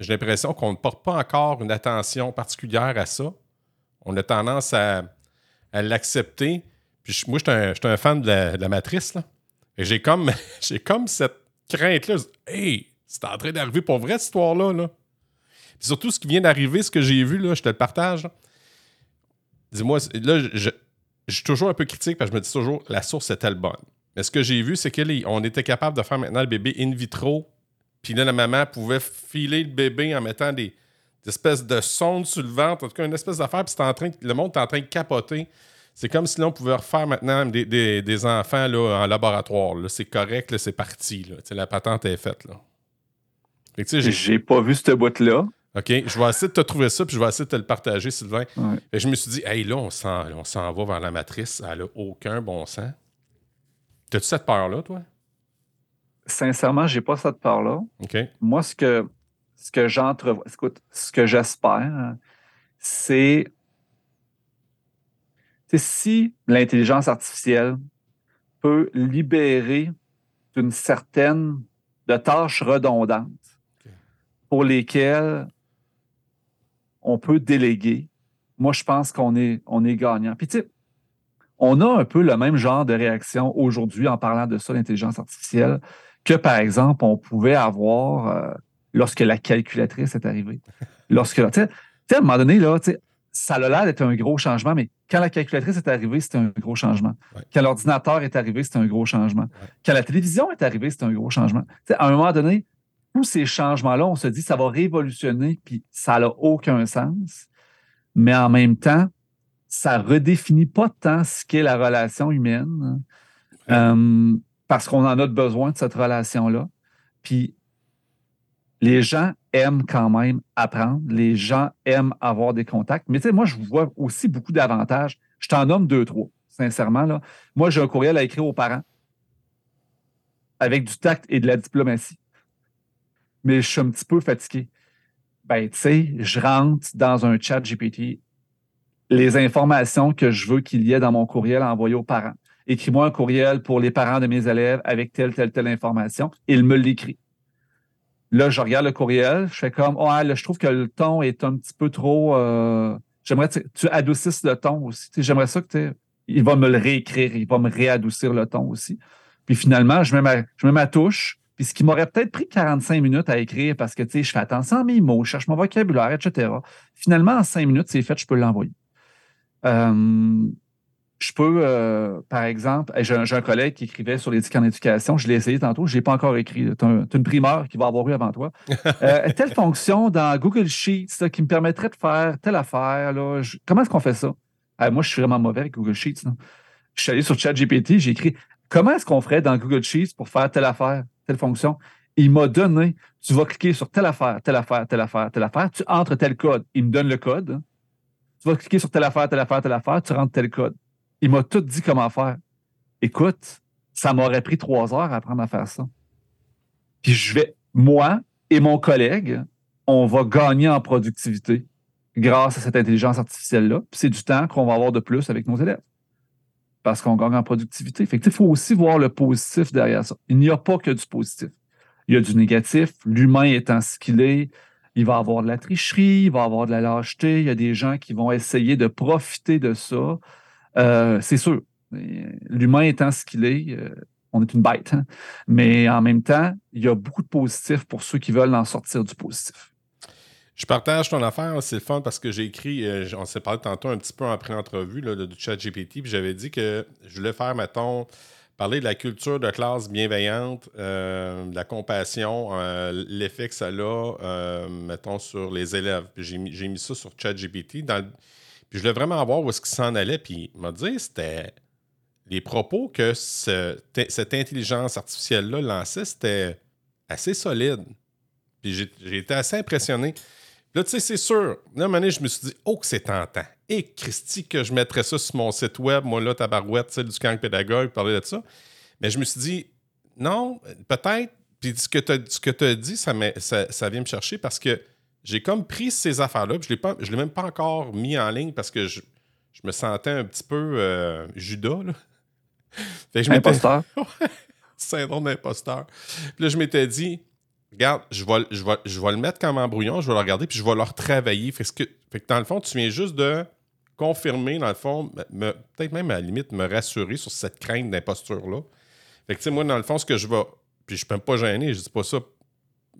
J'ai l'impression qu'on ne porte pas encore une attention particulière à ça. On a tendance à, à l'accepter. Puis moi, je suis un, fan de la, matrice, là. Et j'ai comme, j'ai comme cette crainte-là. Hey, c'est en train d'arriver pour vrai, cette histoire-là, là. Puis surtout, ce qui vient d'arriver, ce que j'ai vu, là, je te le partage. Dis-moi, là, je, je, suis toujours un peu critique parce que je me dis toujours, la source est-elle bonne? Mais ce que j'ai vu, c'est qu'on était capable de faire maintenant le bébé in vitro. Puis là, la maman pouvait filer le bébé en mettant des, espèces de sondes sur le ventre, en tout cas, une espèce d'affaire. Puis en train, le monde est en train de capoter. C'est comme si l'on pouvait refaire maintenant des, enfants là, en laboratoire. C'est correct, c'est parti. Là. La patente est faite. Là. J'ai pas vu cette boîte-là. OK, je vais essayer de te trouver ça, puis je vais essayer de te le partager, Sylvain. Et je me suis dit, hey, là, on s'en va vers la matrice, elle n'a aucun bon sens. T'as-tu cette peur-là, toi? Sincèrement, j'ai pas cette peur-là. Moi, ce que, ce que j'entrevois, écoute, ce que j'espère, c'est si l'intelligence artificielle peut libérer une certaine de tâches redondantes pour lesquelles on peut déléguer, moi, je pense qu'on est, on est gagnant. Puis, tu sais, on a un peu le même genre de réaction aujourd'hui en parlant de ça, l'intelligence artificielle, que, par exemple, on pouvait avoir euh, lorsque la calculatrice est arrivée. Lorsque, tu sais, à un moment donné, là, ça a l'air d'être un gros changement, mais quand la calculatrice est arrivée, c'était un gros changement. Quand l'ordinateur est arrivé, c'était un gros changement. Quand la télévision est arrivée, c'était un gros changement. à un moment donné, tous ces changements-là, on se dit ça va révolutionner, puis ça n'a aucun sens. Mais en même temps, ça redéfinit pas tant ce qu'est la relation humaine, euh, parce qu'on en a besoin de cette relation-là. Puis les gens aiment quand même apprendre, les gens aiment avoir des contacts. Mais tu sais, moi, je vois aussi beaucoup d'avantages. Je t'en nomme deux, trois, sincèrement. Là. Moi, j'ai un courriel à écrire aux parents avec du tact et de la diplomatie mais je suis un petit peu fatigué. Ben, tu sais, je rentre dans un chat GPT les informations que je veux qu'il y ait dans mon courriel envoyé aux parents. Écris-moi un courriel pour les parents de mes élèves avec telle, telle, telle information. Il me l'écrit. Là, je regarde le courriel, je fais comme, oh, là, je trouve que le ton est un petit peu trop. Euh, j'aimerais que tu adoucisses le ton aussi. J'aimerais ça que tu. Il va me le réécrire, il va me réadoucir le ton aussi. Puis finalement, je mets je mets ma touche, puis ce qui m'aurait peut-être pris 45 minutes à écrire parce que, tu sais, je fais attention à mes mots, je cherche mon vocabulaire, etc. Finalement, en 5 minutes, c'est fait, je peux l'envoyer. Euh, je peux, euh, par exemple, j'ai un, collègue qui écrivait sur l'éthique en éducation, je l'ai essayé tantôt, je ne l'ai pas encore écrit. Tu as, une primeur qui va avoir eu avant toi. Euh, telle fonction dans Google Sheets qui me permettrait de faire telle affaire. Là, comment est-ce qu'on fait ça? moi, je suis vraiment mauvais avec Google Sheets. Je suis allé sur ChatGPT, j'ai écrit comment est-ce qu'on ferait dans Google Sheets pour faire telle affaire? telle fonction? Il m'a donné, tu vas cliquer sur telle affaire, telle affaire, telle affaire, telle affaire, tu entres tel code. Il me donne le code. Tu vas cliquer sur telle affaire, telle affaire, telle affaire, tu rentres tel code. Il m'a tout dit comment faire. Écoute, ça m'aurait pris trois heures à apprendre à faire ça. Puis je vais, moi et mon collègue, on va gagner en productivité grâce à cette intelligence artificielle-là. Puis c'est du temps qu'on va avoir de plus avec nos élèves parce qu'on gagne en productivité. Fait il faut aussi voir le positif derrière ça. Il n'y a pas que du positif. Il y a du négatif. L'humain étant ce qu'il est, il va avoir de la tricherie, il va avoir de la lâcheté. Il y a des gens qui vont essayer de profiter de ça. Euh, c'est sûr. L'humain étant ce qu'il est, euh, on est une bête. Hein. Mais en même temps, il y a beaucoup de positifs pour ceux qui veulent en sortir du positif. Je partage ton affaire, c'est le parce que j'ai écrit, euh, on s'est parlé tantôt un petit peu en pré-entrevue du chat GPT, puis j'avais dit que je voulais faire, mettons, parler de la culture de classe bienveillante, euh, de la compassion, euh, l'effet que ça a, mettons, sur les élèves. J'ai mis, ça sur chat GPT. Dans puis je voulais vraiment voir où est-ce qu'il s'en allait, puis il m'a dit c'était les propos que cette intelligence artificielle-là lançait, c'était assez solide. Puis j'ai été assez impressionné. Là, tu sais, c'est sûr. Là, à un moment donné, je me suis dit, oh, que c'est tentant. Et Christy, que je mettrais ça sur mon site web, moi, là, tabarouette, tu sais, du camp pédagogue, parler de ça. Mais je me suis dit, non, peut-être. Puis ce que tu as, dit, ça, ça, ça, vient me chercher parce que j'ai comme pris ces affaires-là, je ne l'ai même pas encore mis en ligne parce que je, me sentais un petit peu euh, Judas. Là. Fait que je imposteur. Syndrome d'imposteur. Puis là, je m'étais dit, regarde, je vais, je, je le mettre comme embrouillon, je vais le regarder, puis je vais le retravailler. Fait que, dans le fond, tu viens juste de confirmer, dans le fond, peut-être même à la limite me rassurer sur cette crainte d'imposture-là. Fait que, tu sais, moi, dans le fond, ce que je vais. Puis je peux pas gêner, je dis pas ça.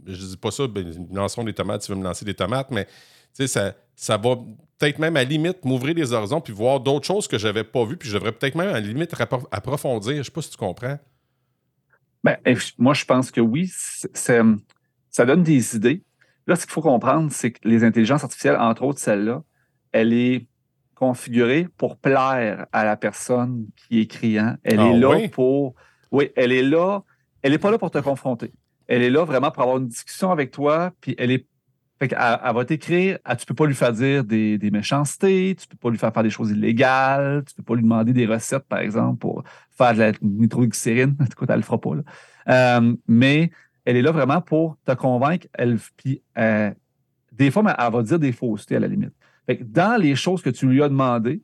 Je dis pas ça, ben, lanceront des tomates, tu veux me lancer des tomates, mais tu ça, ça va peut-être même à la limite m'ouvrir les horizons puis voir d'autres choses que j'avais pas vues, puis je devrais peut-être même à la limite approfondir. Je sais pas si tu comprends. Ben, moi, je pense que oui. ça donne des idées. Là, ce qu'il faut comprendre, c'est que les intelligences artificielles, entre autres celle-là, elle est configurée pour plaire à la personne qui est criant. Elle ah est là pour. Oui, elle est là. Elle n'est pas là pour te confronter. Elle est là vraiment pour avoir une discussion avec toi, puis elle est. Fait elle, va t'écrire, tu ne peux pas lui faire dire des, méchancetés, tu peux pas lui faire faire des choses illégales, tu peux pas lui demander des recettes, par exemple, pour faire de la nitroglycérine. En tout cas, elle le fera pas. Euh, mais elle est là vraiment pour te convaincre. Elle, puis, euh, des fois, elle va dire des faussetés à la limite. dans les choses que tu lui as demandé,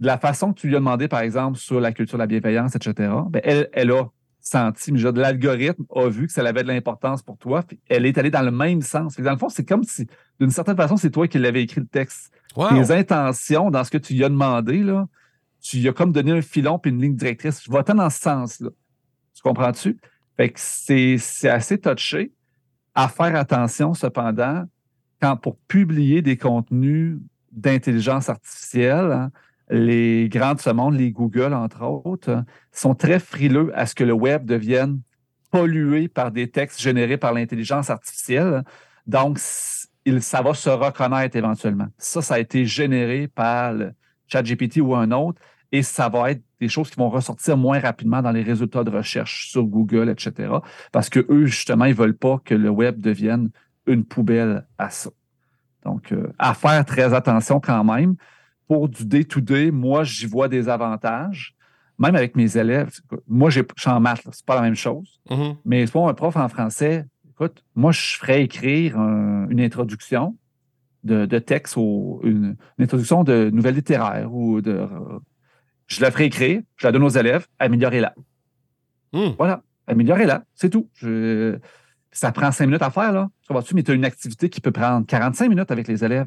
de la façon que tu lui as demandé, par exemple, sur la culture de la bienveillance, etc., ben, elle, elle a senti, mais l'algorithme a vu que ça avait de l'importance pour toi, puis elle est allée dans le même sens. dans le fond, c'est comme si, d'une certaine façon, c'est toi qui l'avais écrit le texte. Les intentions dans ce que tu lui as demandé, là, tu lui as comme donné un filon puis une ligne directrice. Je vais-t'en dans ce sens-là. Tu comprends-tu? Fait que c'est assez touché. À faire attention, cependant, quand pour publier des contenus d'intelligence artificielle, hein, les grands de ce monde, les Google, entre autres, sont très frileux à ce que le web devienne pollué par des textes générés par l'intelligence artificielle. Donc, ça va se reconnaître éventuellement. Ça, ça a été généré par le ChatGPT ou un autre, et ça va être des choses qui vont ressortir moins rapidement dans les résultats de recherche sur Google, etc. Parce que eux, justement, ils ne veulent pas que le web devienne une poubelle à ça. Donc, euh, à faire très attention quand même. Pour du day-to-day, moi, j'y vois des avantages. Même avec mes élèves, moi, je suis en maths, c'est pas la même chose. Mm-hmm. Mais pour un prof en français, écoute, moi, je ferais écrire une introduction de, texte ou une, introduction de nouvelles littéraires ou de je la ferai écrire, je la donne aux élèves, améliorez-la. Hmm. Voilà, améliorez-la, c'est tout. Ça prend cinq minutes à faire, là. mais tu as une activité qui peut prendre 45 minutes avec les élèves.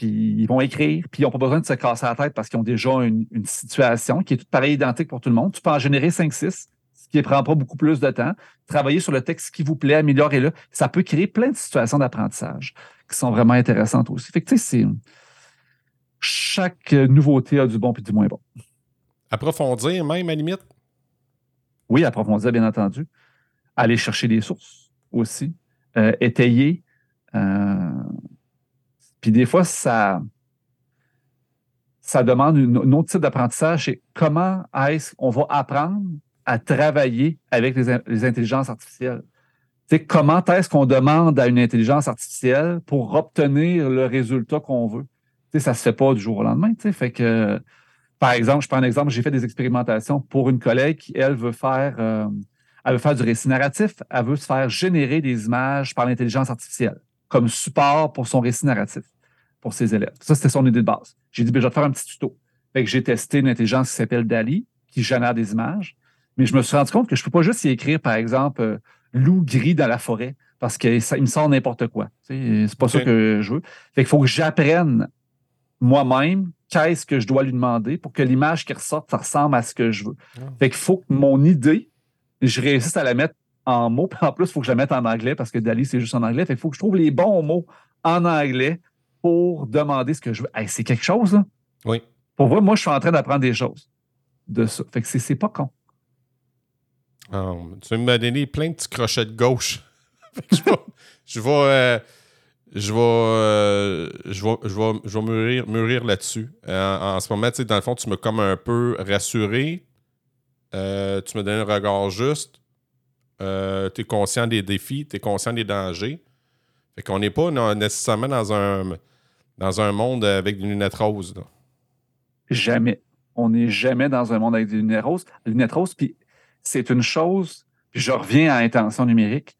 Puis ils vont écrire, puis ils n'ont pas besoin de se casser la tête parce qu'ils ont déjà une, situation qui est toute pareille, identique pour tout le monde. Tu peux en générer 5-6, ce qui ne prend pas beaucoup plus de temps. Travailler sur le texte qui vous plaît, améliorez-le. Ça peut créer plein de situations d'apprentissage qui sont vraiment intéressantes aussi. Fait que, tu sais, c'est chaque nouveauté a du bon et du moins bon. Approfondir, même à limite? Oui, approfondir, bien entendu. Aller chercher des sources aussi. Euh, étayer. Euh, puis des fois, ça, demande un autre type d'apprentissage. C'est comment est-ce qu'on va apprendre à travailler avec les, intelligences artificielles? Comment est-ce qu'on demande à une intelligence artificielle pour obtenir le résultat qu'on veut? ça ne se fait pas du jour au lendemain. Par exemple, je prends un exemple, j'ai fait des expérimentations pour une collègue qui, elle, veut faire, euh, elle veut faire du récit narratif. Elle veut se faire générer des images par l'intelligence artificielle comme support pour son récit narratif pour ses élèves. Ça, c'était son idée de base. J'ai dit, ben, je vais te faire un petit tuto. Fait que j'ai testé une intelligence qui s'appelle DALI, qui génère des images. Mais je me suis rendu compte que je ne peux pas juste y écrire, par exemple, euh, loup gris dans la forêt, parce qu'il me sort n'importe quoi. C'est pas ça que je veux. Fait qu'il faut que j'apprenne moi-même qu'est-ce que je dois lui demander pour que l'image qui ressorte, ça ressemble à ce que je veux. Ah. Fait qu'il faut que mon idée, je réussisse à la mettre en mots. Puis en plus, il faut que je la mette en anglais parce que Dali, c'est juste en anglais. Fait qu'il faut que je trouve les bons mots en anglais pour demander ce que je veux. c'est quelque chose, là. Oui. Pour voir, moi, je suis en train d'apprendre des choses de ça. Fait que c'est pas con. Ah, tu m'as donné plein de petits crochets de gauche. je vais, je vais euh, je vais, euh, je vais, je vais, je vais mûrir, là-dessus. Euh, en, ce moment, dans le fond, tu m'as comme un peu rassuré. Tu me donnes un regard juste. Tu es conscient des défis, tu es conscient des dangers. Fait qu'on n'est pas nécessairement dans un, dans un monde avec des lunettes roses. Jamais. On n'est jamais dans un monde avec des lunettes roses. Lunettes roses, puis c'est une chose, puis je reviens à intention numérique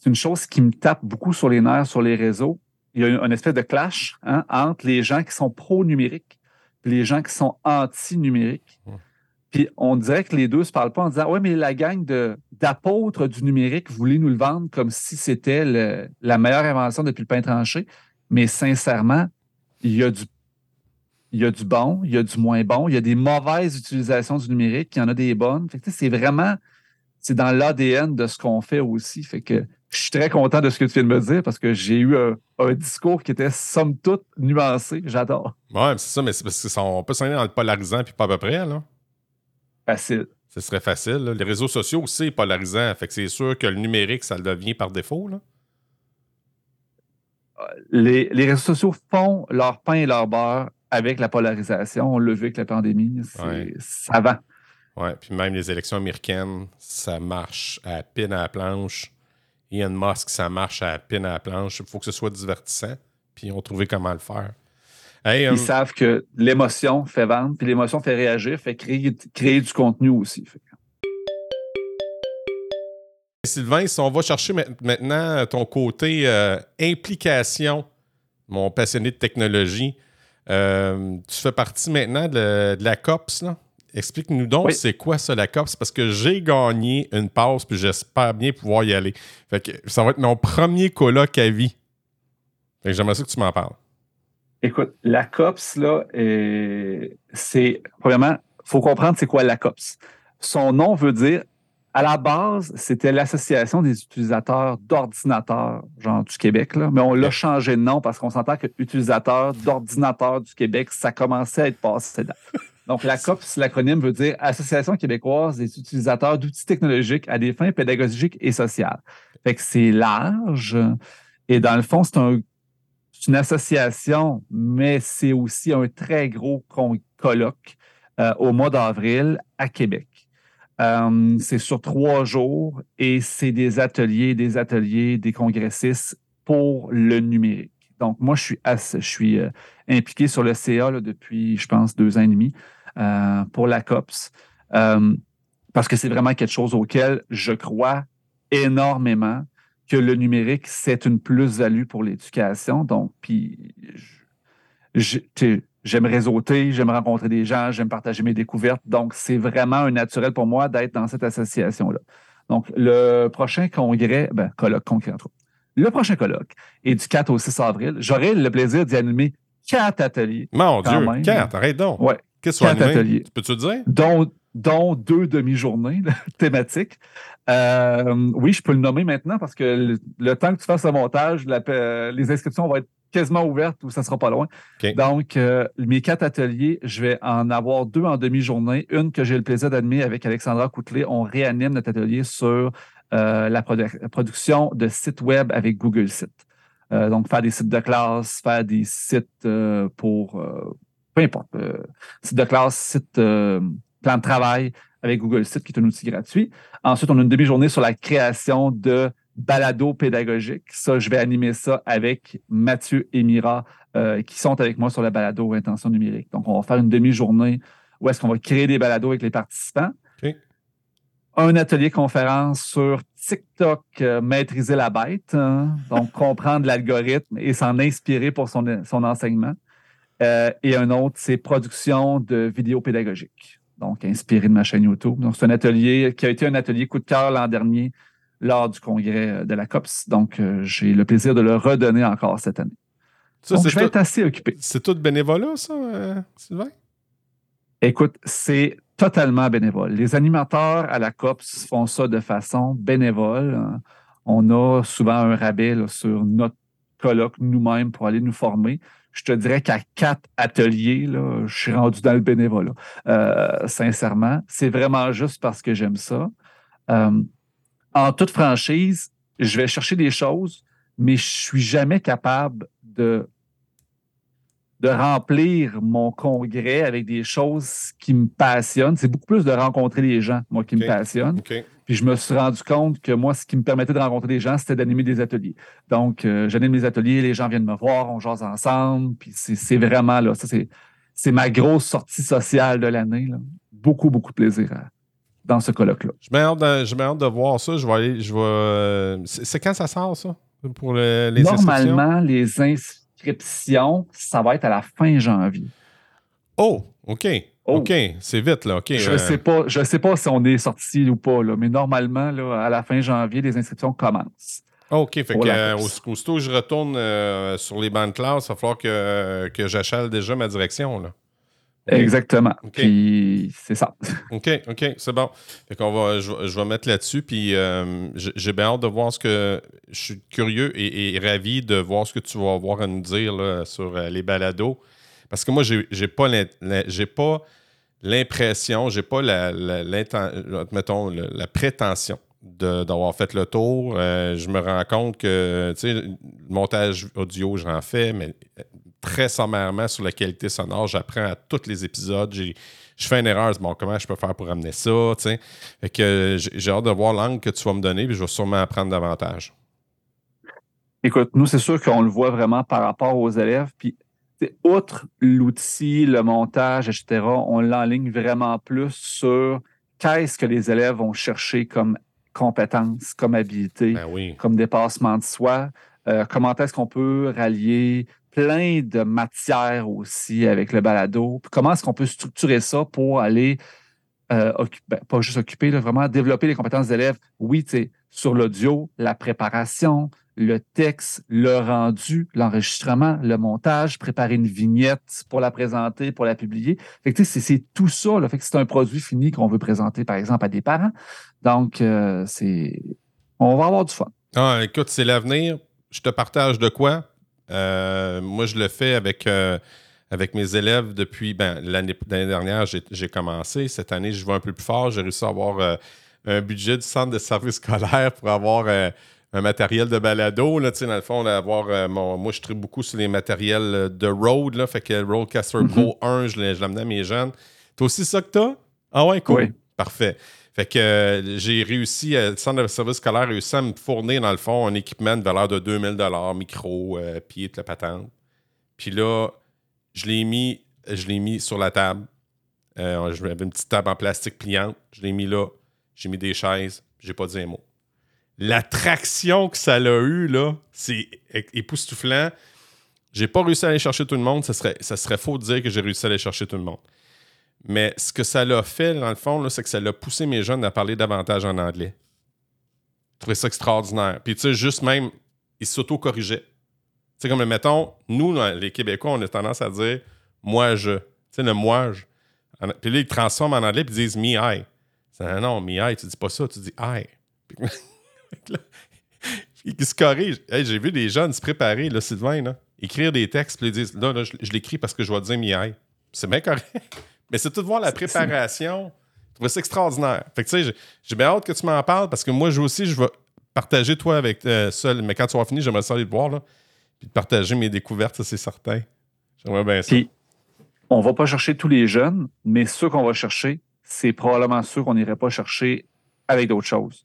c'est une chose qui me tape beaucoup sur les nerfs sur les réseaux. Il y a un espèce de clash hein, entre les gens qui sont pro-numériques et les gens qui sont anti-numériques. Puis on dirait que les deux se parlent pas en disant Ouais, mais la gang d'apôtres du numérique voulait nous le vendre comme si c'était la meilleure invention depuis le pain tranché. Mais sincèrement, il y a du il y a du bon, il y a du moins bon, il y a des mauvaises utilisations du numérique, il y en a des bonnes. c'est vraiment, c'est dans l'ADN de ce qu'on fait aussi. Fait que je suis très content de ce que tu viens de me dire parce que j'ai eu un, discours qui était somme toute nuancé. J'adore. Ouais, c'est ça, mais c'est parce qu'on peut s'en dans le polarisant puis pas à peu près, là. Facile. Ce serait facile. Les réseaux sociaux aussi sont polarisants. Fait que c'est sûr que le numérique, ça le devient par défaut, là. Les, les réseaux sociaux font leur pain et leur beurre avec la polarisation. On l'a vu avec la pandémie. Ça va. Oui, puis même les élections américaines, ça marche à pine à la planche. Elon Musk, ça marche à pine à la planche. Il faut que ce soit divertissant. Puis ils ont trouvé comment le faire. Ils um, savent que l'émotion fait vendre, puis l'émotion fait réagir, fait créer, créer du contenu aussi. Sylvain, si on va chercher maintenant ton côté euh, implication, mon passionné de technologie, euh, tu fais partie maintenant de, la COPS. Explique-nous donc, c'est quoi ça, la COPS? Parce que j'ai gagné une passe, puis j'espère bien pouvoir y aller. ça va être mon premier colloque à vie. J'aimerais ça que tu m'en parles. Écoute, la COPS, là, c'est. Premièrement, il faut comprendre c'est quoi la COPS. Son nom veut dire à la base, c'était l'Association des utilisateurs d'ordinateurs, genre du Québec, là, mais on l'a changé de nom parce qu'on s'entend que utilisateurs d'ordinateurs du Québec, ça commençait à être passé Donc, la COPS, l'acronyme veut dire Association québécoise des utilisateurs d'outils technologiques à des fins pédagogiques et sociales. Fait que c'est large. Et dans le fond, c'est une association, mais c'est aussi un très gros colloque euh, au mois d'avril à Québec. Euh, c'est sur trois jours et c'est des ateliers, des ateliers, des congressistes pour le numérique. Donc, moi, je suis, euh, impliqué sur le CA depuis, je pense, deux ans et demi pour la COPS parce que c'est vraiment quelque chose auquel je crois énormément que le numérique, c'est une plus-value pour l'éducation. Donc, puis, j'aime réseauter, j'aime rencontrer des gens, j'aime partager mes découvertes. Donc, c'est vraiment un naturel pour moi d'être dans cette association-là. Donc, le prochain congrès, ben, colloque concret entre Le prochain colloque est du 4 au 6 avril. J'aurai le plaisir d'y animer quatre ateliers. Mon Dieu, quatre, arrête donc. Ouais. Qu'est-ce quatre ateliers. Peux-tu dire? Dont, dont deux demi-journées thématiques. Euh, oui, je peux le nommer maintenant parce que le, temps que tu fasses le montage, les inscriptions vont être quasiment ouverte ou ça sera pas loin. Donc, euh, mes quatre ateliers, je vais en avoir deux en demi-journée. Une que j'ai le plaisir d'animer avec Alexandra Coutelet. On réanime notre atelier sur euh, la, production de sites web avec Google Sites. Euh, donc, faire des sites de classe, faire des sites pour, peu importe, sites de classe, sites plan de travail avec Google Sites, qui est un outil gratuit. Ensuite, on a une demi-journée sur la création de balado pédagogique. Ça, je vais animer ça avec Mathieu et Mira euh, qui sont avec moi sur le balado intention numérique. Donc, on va faire une demi-journée où est-ce qu'on va créer des balados avec les participants. Un atelier conférence sur TikTok, euh, maîtriser la bête, hein. donc comprendre l'algorithme et s'en inspirer pour son, son enseignement. Euh, et un autre, c'est production de vidéos pédagogiques, donc inspiré de ma chaîne YouTube. Donc, c'est un atelier qui a été un atelier coup de cœur l'an dernier lors du congrès de la COPS. Donc, euh, j'ai le plaisir de le redonner encore cette année. Ça, Donc, je vais être assez occupé. C'est tout bénévolat, ça, euh, Sylvain? Écoute, c'est totalement bénévole. Les animateurs à la COPS font ça de façon bénévole. On a souvent un rabais sur notre colloque nous-mêmes pour aller nous former. Je te dirais qu'à quatre ateliers, là, je suis rendu dans le bénévolat. sincèrement, c'est vraiment juste parce que j'aime ça en toute franchise, je vais chercher des choses, mais je suis jamais capable de, de remplir mon congrès avec des choses qui me passionnent. C'est beaucoup plus de rencontrer les gens, moi, qui me passionnent. Puis je me suis rendu compte que moi, ce qui me permettait de rencontrer des gens, c'était d'animer des ateliers. Donc, euh, j'anime mes ateliers, les gens viennent me voir, on jase ensemble. Puis c'est vraiment là, ça, c'est ma grosse sortie sociale de l'année. Beaucoup, beaucoup de plaisir à, dans ce colloque-là. Je hâte, de voir ça. Je vais aller. Je euh, c'est quand ça sort, ça? Pour les Normalement, les inscriptions, ça va être à la fin janvier. Oh, OK. Oh. OK, c'est vite, là. OK. Je ne euh. sais, pas, sais pas si on est sorti ou pas, là, mais normalement, là, à la fin janvier, les inscriptions commencent. OK. Fait que, euh, aussitôt que je retourne euh, sur les bandes classe, il va falloir que, que j'achale déjà ma direction. Là. Exactement. Puis c'est ça. OK, OK, c'est bon. Fait qu'on va, je, vais mettre là-dessus. Puis euh, j'ai bien hâte de voir ce que. Je suis curieux et, ravi de voir ce que tu vas avoir à nous dire là, sur les balados. Parce que moi, j'ai pas j'ai pas l'impression, j'ai pas la, mettons, la prétention d'avoir fait le tour. Euh, je me rends compte que, tu sais, le montage audio, j'en fais, mais très sommairement sur la qualité sonore, j'apprends à tous les épisodes. Je fais une erreur, bon, comment je peux faire pour amener ça. Fait que j'ai hâte de voir l'angle que tu vas me donner, puis je vais sûrement apprendre davantage. Écoute, nous, c'est sûr qu'on le voit vraiment par rapport aux élèves, puis outre l'outil, le montage, etc., on l'enligne vraiment plus sur qu'est-ce que les élèves vont chercher comme compétences, comme habilité, ben comme dépassement de soi. Euh, comment est-ce qu'on peut rallier plein de matières aussi avec le balado? comment est-ce qu'on peut structurer ça pour aller, euh, ben, pas juste occuper, vraiment développer les compétences des élèves? Oui, sur l'audio, la préparation, le texte, le rendu, l'enregistrement, le montage, préparer une vignette pour la présenter, pour la publier. Fait que c'est tout ça. Là. Fait que c'est un produit fini qu'on veut présenter, par exemple, à des parents. Donc, euh, c'est. On va avoir du fun. Ah, écoute, c'est l'avenir. Je te partage de quoi? Euh, moi, je le fais avec, euh, avec mes élèves depuis ben, l'année dernière, j'ai commencé. Cette année, je vais un peu plus fort. J'ai réussi à avoir un budget du centre de service scolaire pour avoir un matériel de balado. Là, dans le fond, avoir, euh, moi, je tripe beaucoup sur les matériels euh, de road. Là, fait que Roadcaster mm Pro 1, je l'amenais à mes jeunes. T'as aussi ça que t'as? Ah ouais, cool. Parfait. Fait que euh, j'ai réussi, le centre de service scolaire a réussi à me fournir, dans le fond, un équipement de valeur de 2000 micro, pied, de la patente. Puis là, je l'ai mis, mis sur la table. J'avais une petite table en plastique pliante. Je l'ai mis là. J'ai mis des chaises. J'ai pas dit un mot la traction que ça a eu, là, c'est époustouflant. J'ai pas réussi à aller chercher tout le monde. Ça serait, ça serait faux de dire que j'ai réussi à aller chercher tout le monde. Mais ce que ça l'a fait, dans le fond, c'est que ça l'a poussé mes jeunes à parler davantage en anglais. Je trouvais ça extraordinaire. Puis, tu sais, juste même, ils s'auto-corrigeaient. Tu sais, comme, mettons, nous, les Québécois, on a tendance à dire moi, je. Tu sais, le moi, je. Puis là, ils transforment en anglais puis ils disent me, I. C'est non, me, I, tu dis pas ça, tu dis I. il se corrige. J'ai vu des jeunes se préparer, là, Sylvain, là, écrire des textes, puis ils disent Là, là je, l'écris parce que je vais dire mi C'est bien correct. Mais c'est tout de voir la préparation. Je trouve ça extraordinaire. Fait que tu sais, j'ai bien hâte que tu m'en parles parce que moi, je aussi, je vais partager toi avec euh, seul. Mais quand tu vas finir, j'aimerais ça aller te voir, là. Puis de partager mes découvertes, ça, c'est certain. J'aimerais bien ça. Puis, on va pas chercher tous les jeunes, mais ceux qu'on va chercher, c'est probablement ceux qu'on n'irait pas chercher avec d'autres choses.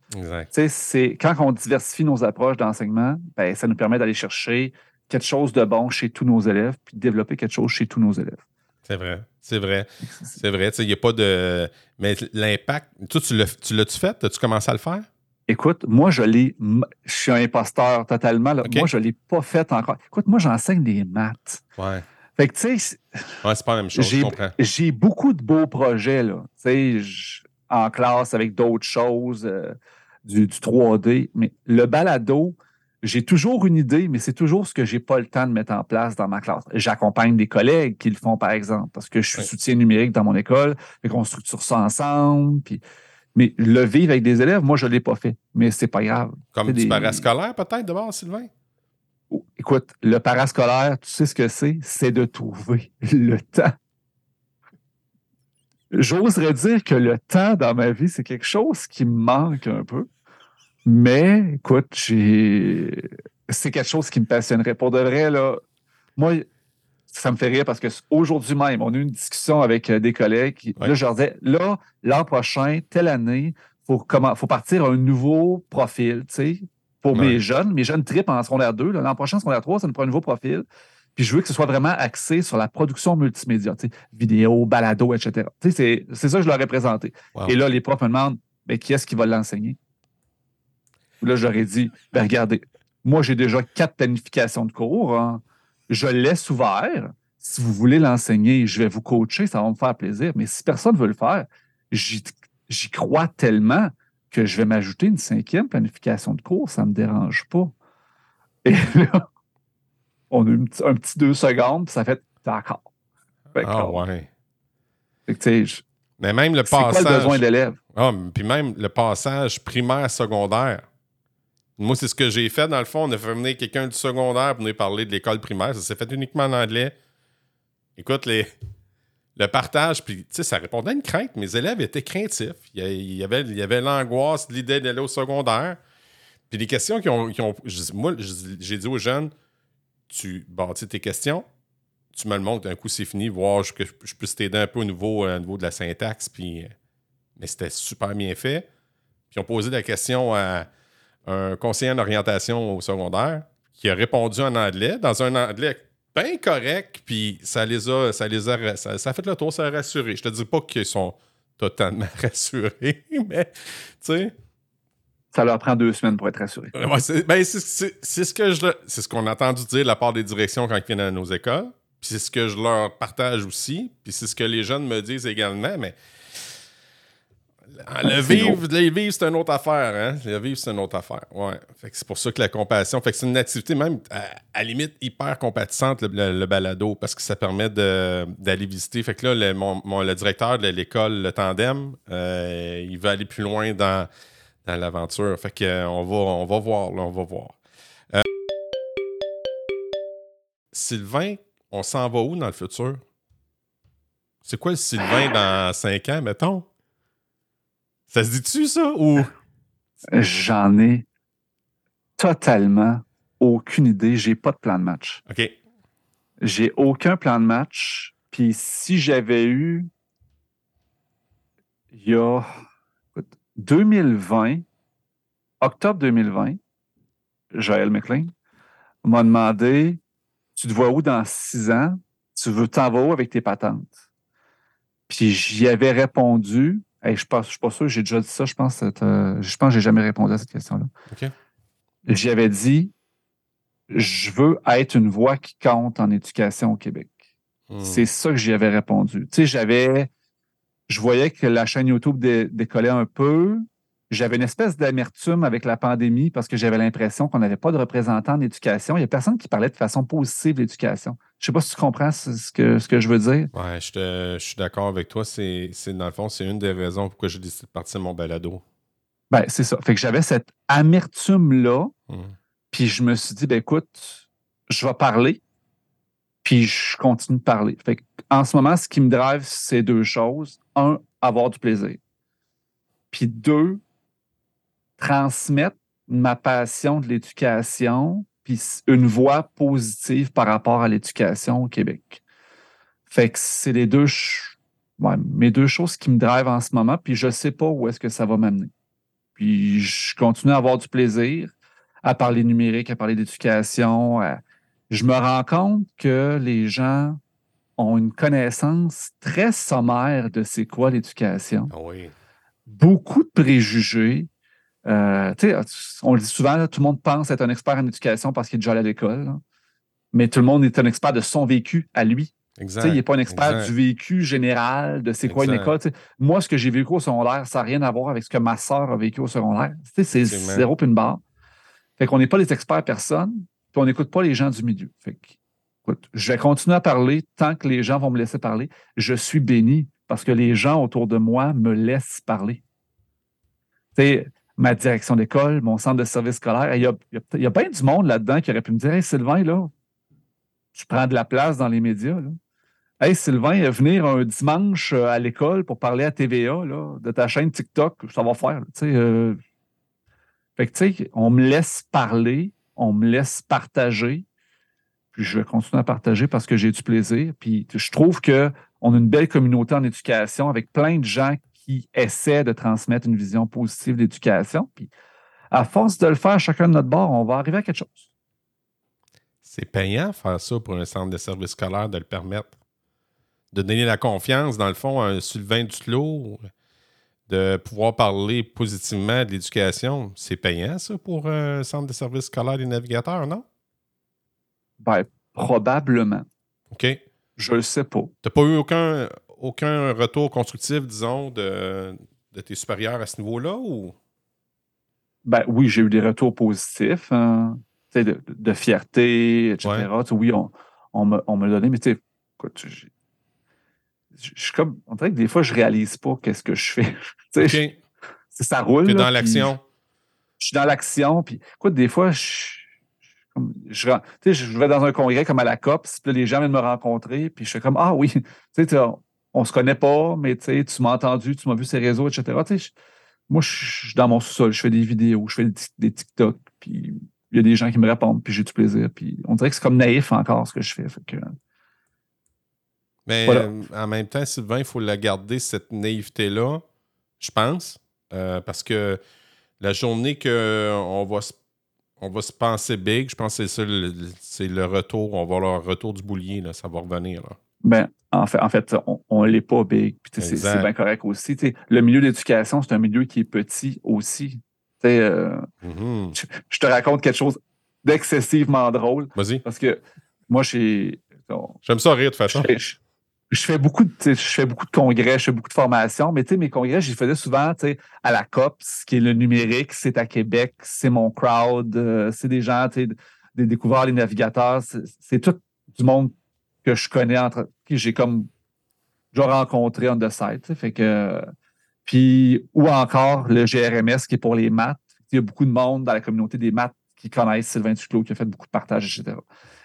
C'est, quand on diversifie nos approches d'enseignement, ben, ça nous permet d'aller chercher quelque chose de bon chez tous nos élèves, puis de développer quelque chose chez tous nos élèves. C'est vrai, c'est vrai. C'est vrai. Il n'y a pas de. Mais l'impact. Toi, tu l'as-tu fait? As-tu commencé à le faire? Écoute, moi, je l'ai. Je suis un imposteur totalement. Moi, je ne l'ai pas fait encore. Écoute, moi, j'enseigne des maths. Ouais. Fait que, tu sais. Ouais, c'est pas la même chose. J'ai beaucoup de beaux projets, là. Tu sais, en classe avec d'autres choses, euh, du, 3D. Mais le balado, j'ai toujours une idée, mais c'est toujours ce que j'ai pas le temps de mettre en place dans ma classe. J'accompagne des collègues qui le font, par exemple, parce que je suis soutien numérique dans mon école, et qu'on structure ça ensemble. Puis... Mais le vivre avec des élèves, moi, je ne l'ai pas fait. Mais c'est pas grave. Comme du parascolaire, peut-être, d'abord, Sylvain? Oh, écoute, le parascolaire, tu sais ce que c'est? C'est de trouver le temps j'oserais dire que le temps dans ma vie, c'est quelque chose qui me manque un peu. Mais écoute, c'est quelque chose qui me passionnerait. Pour de vrai, là, moi, ça me fait rire parce qu'aujourd'hui même, on a eu une discussion avec euh, des collègues. Là, je leur disais, là, l'an prochain, telle année, il faut, faut partir un nouveau profil, tu sais, pour mes jeunes. Mes jeunes tripent en secondaire 2. L'an prochain, secondaire 3, ça nous prend un nouveau profil. Puis je veux que ce soit vraiment axé sur la production multimédia, vidéo, balado, etc. C'est ça que je leur ai présenté. Et là, les profs me demandent mais qui est-ce qui va l'enseigner? Là, j'aurais dit ben, regardez, moi, j'ai déjà quatre planifications de cours. Hein. Je laisse ouvert. Si vous voulez l'enseigner, je vais vous coacher, ça va me faire plaisir. Mais si personne ne veut le faire, j'y crois tellement que je vais m'ajouter une cinquième planification de cours, ça ne me dérange pas. Et là, on a eu un petit, deux secondes, puis ça fait d'accord. Ah ouais. mais même le passage. C'est quoi le besoin d'élèves? Ah, puis même le passage primaire-secondaire. Moi, c'est ce que j'ai fait dans le fond. On a fait venir quelqu'un du secondaire pour nous parler de l'école primaire. Ça s'est fait uniquement en anglais. Écoute, les, le partage, puis tu sais, ça répondait à une crainte. Mes élèves étaient craintifs. Il y avait, il y avait l'angoisse l'idée d'aller au secondaire. Puis les questions qui ont. ont moi, j'ai dit aux jeunes tu bâtis tes questions, tu me le montres, d'un coup, c'est fini, voir que je, puisse t'aider un peu au niveau, euh, niveau de la syntaxe. Puis, euh, mais c'était super bien fait. Puis, on posé la question à un conseiller en orientation au secondaire qui a répondu en anglais, dans un anglais bien correct, puis ça les a, ça les a, ça, a fait le tour, ça a rassuré. Je te dis pas qu'ils sont totalement rassurés, mais tu sais. Ça leur prend deux semaines pour être rassurés. c'est ben, ce que je, c'est ce qu'on a entendu dire de la part des directions quand ils viennent à nos écoles. Puis c'est ce que je leur partage aussi. Puis c'est ce que les jeunes me disent également. Mais le vivre, vivre c'est une autre affaire. Hein? Le vivre, c'est une autre affaire. Ouais. c'est pour ça que la compassion, fait que c'est une activité même à, limite hyper compatissante, le, balado, parce que ça permet d'aller visiter. Fait que là, le, mon, le directeur de l'école, le tandem, euh, il va aller plus loin dans, dans l'aventure. Fait que euh, on va, on va voir, là, on va voir. Euh, Sylvain, on s'en va où dans le futur? C'est quoi le Sylvain dans 5 ans, mettons? Ça se dit-tu, ça? Ou... J'en ai totalement aucune idée. J'ai pas de plan de match. OK. J'ai aucun plan de match. Puis si j'avais eu, il y a 2020, octobre 2020, Joël McLean m'a demandé Tu te vois où dans six ans? Tu veux t'en vas où avec tes patentes? Puis j'y avais répondu je ne suis pas sûr, j'ai déjà dit ça, je pense, euh, je pense que j'ai jamais répondu à cette question-là. J'y avais dit, je veux être une voix qui compte en éducation au Québec. Hmm. C'est ça que j'y avais répondu. Tu sais, j'avais, je voyais que la chaîne YouTube décollait un peu, j'avais une espèce d'amertume avec la pandémie parce que j'avais l'impression qu'on n'avait pas de représentants en éducation. Il n'y a personne qui parlait de façon positive de l'éducation. Je ne sais pas si tu comprends ce que, ce que je veux dire. Oui, je, suis d'accord avec toi. C'est, dans le fond, c'est une des raisons pourquoi j'ai décidé de partir mon balado. Ben, c'est ça. Fait que j'avais cette amertume-là. Mmh. Puis je me suis dit, ben écoute, je vais parler. Puis je continue de parler. Fait en ce moment, ce qui me drive, c'est deux choses. Un, avoir du plaisir. Puis deux, transmettre ma passion de l'éducation, puis une voix positive par rapport à l'éducation au Québec. Fait que c'est les deux, mes deux choses qui me drivent en ce moment, puis je ne sais pas où est-ce que ça va m'amener. Puis je continue à avoir du plaisir à parler numérique, à parler d'éducation. Je me rends compte que les gens ont une connaissance très sommaire de c'est quoi l'éducation. Ah oui. Beaucoup de préjugés, euh, on le dit souvent, tout le monde pense être un expert en éducation parce qu'il est déjà allé à l'école. Mais tout le monde est un expert de son vécu à lui. il n'est pas un expert du vécu général, de c'est quoi une école. moi, ce que j'ai vécu au secondaire, ça n'a rien à voir avec ce que ma soeur a vécu au secondaire. C'est zéro puis une barre. Fait qu'on n'est pas les experts personne, puis on n'écoute pas les gens du milieu. Fait je vais continuer à parler tant que les gens vont me laisser parler. Je suis béni parce que les gens autour de moi me laissent parler ma direction d'école, mon centre de service scolaire. Il y a, il y bien du monde là-dedans qui aurait pu me dire Hey Sylvain, là, tu prends de la place dans les médias. Hey Sylvain, venir un dimanche euh, à l'école pour parler à TVA là, de ta chaîne TikTok, ça va faire. Euh. Fait que, tu sais, on me laisse parler, on me laisse partager. Puis je vais continuer à partager parce que j'ai du plaisir. Puis je trouve qu'on a une belle communauté en éducation avec plein de gens qui essaie de transmettre une vision positive d'éducation. Puis, à force de le faire chacun de notre bord, on va arriver à quelque chose. C'est payant faire ça pour un centre de service scolaire de le permettre. De donner la confiance, dans le fond, à un Sylvain Duclos, de pouvoir parler positivement de l'éducation. C'est payant, ça, pour un centre de service scolaire des navigateurs, non? Ben, probablement. OK. Je ne sais pas. Tu n'as pas eu aucun, aucun retour constructif, disons, de, tes supérieurs à ce niveau-là ou? ben oui, j'ai eu des retours positifs, hein, de, de, fierté, etc. Oui, on, on, me, on me donné, mais tu sais, je, suis comme, on dirait que des fois, je réalise pas qu'est-ce que je fais. okay. ça roule. Tu es dans l'action. Je suis dans l'action, puis écoute, des fois, je, je, je vais dans un congrès comme à la COPS, puis les gens viennent me rencontrer, puis je suis comme, ah oui, tu sais, on se connaît pas, mais tu m'as entendu, tu m'as vu ces réseaux, etc. moi, je suis dans mon sous-sol, je fais des vidéos, je fais des, TikTok, puis il y a des gens qui me répondent, puis j'ai du plaisir. Puis on dirait que c'est comme naïf encore ce que je fais. mais euh, en même temps, Sylvain, il faut la garder, cette naïveté-là, je pense, euh, parce que la journée qu'on va se on va se penser big. Je pense que c'est ça, c'est le retour. On va avoir le retour du boulier, là, ça va revenir. Là. Ben, en fait, en fait on ne l'est pas big. c'est, bien correct aussi. le milieu d'éducation, c'est un milieu qui est petit aussi. Euh, mm-hmm. je, te raconte quelque chose d'excessivement drôle. Vas-y. Parce que moi, j'ai. J'aime ça rire de façon je fais beaucoup de, je fais beaucoup de congrès, je fais beaucoup de formations, mais mes congrès, je les faisais souvent à la COPS, qui est le numérique, c'est à Québec, c'est mon crowd, euh, c'est des gens, des découverts, les navigateurs, c'est tout du monde que je connais, entre qui j'ai comme déjà rencontré on the site. Fait que, puis, ou encore le GRMS qui est pour les maths. Il y a beaucoup de monde dans la communauté des maths qui connaissent Sylvain Duclos, qui a fait beaucoup de partages, etc.